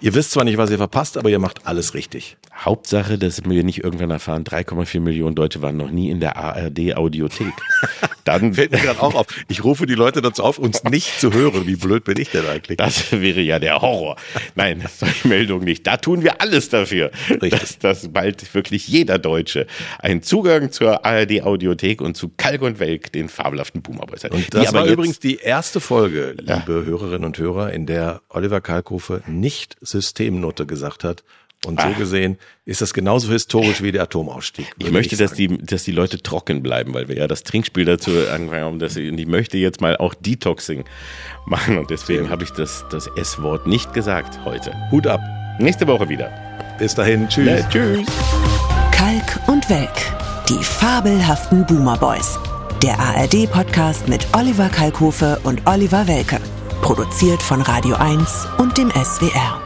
ihr wisst zwar nicht, was ihr verpasst, aber ihr macht alles richtig. Hauptsache, dass wir nicht irgendwann erfahren, 3,4 Millionen Deutsche waren noch nie in der ARD-Audiothek. <laughs> Dann Fällt mir gerade auch auf. Ich rufe die Leute dazu auf, uns nicht zu hören. Wie blöd bin ich denn eigentlich? Das wäre ja der Horror. Nein, <laughs> solche Meldung nicht. Da tun wir alles dafür, Richtig. dass, dass bald wirklich jeder Deutsche einen Zugang zur ARD-Audiothek und zu Kalk und Welk, den fabelhaften Boomerboys hat. Und das war übrigens die erste Folge, liebe Hörerinnen und Hörer, in der Oliver Kalkofe nicht Systemnote gesagt hat. Und so gesehen ist das genauso historisch wie der Atomausstieg. Ah. Ich möchte, dass sagen. die, dass die Leute trocken bleiben, weil wir ja das Trinkspiel dazu angefangen haben. Dass ich, und ich möchte jetzt mal auch Detoxing machen. Und deswegen habe ich das, das S-Wort nicht gesagt heute. Hut ab. Nächste Woche wieder. Bis dahin. Tschüss. Ja, tschüss. Kalk und Welk. Die fabelhaften Boomer Boys. Der ARD-Podcast mit Oliver Kalkofe und Oliver Welke. Produziert von Radio 1 und dem SWR.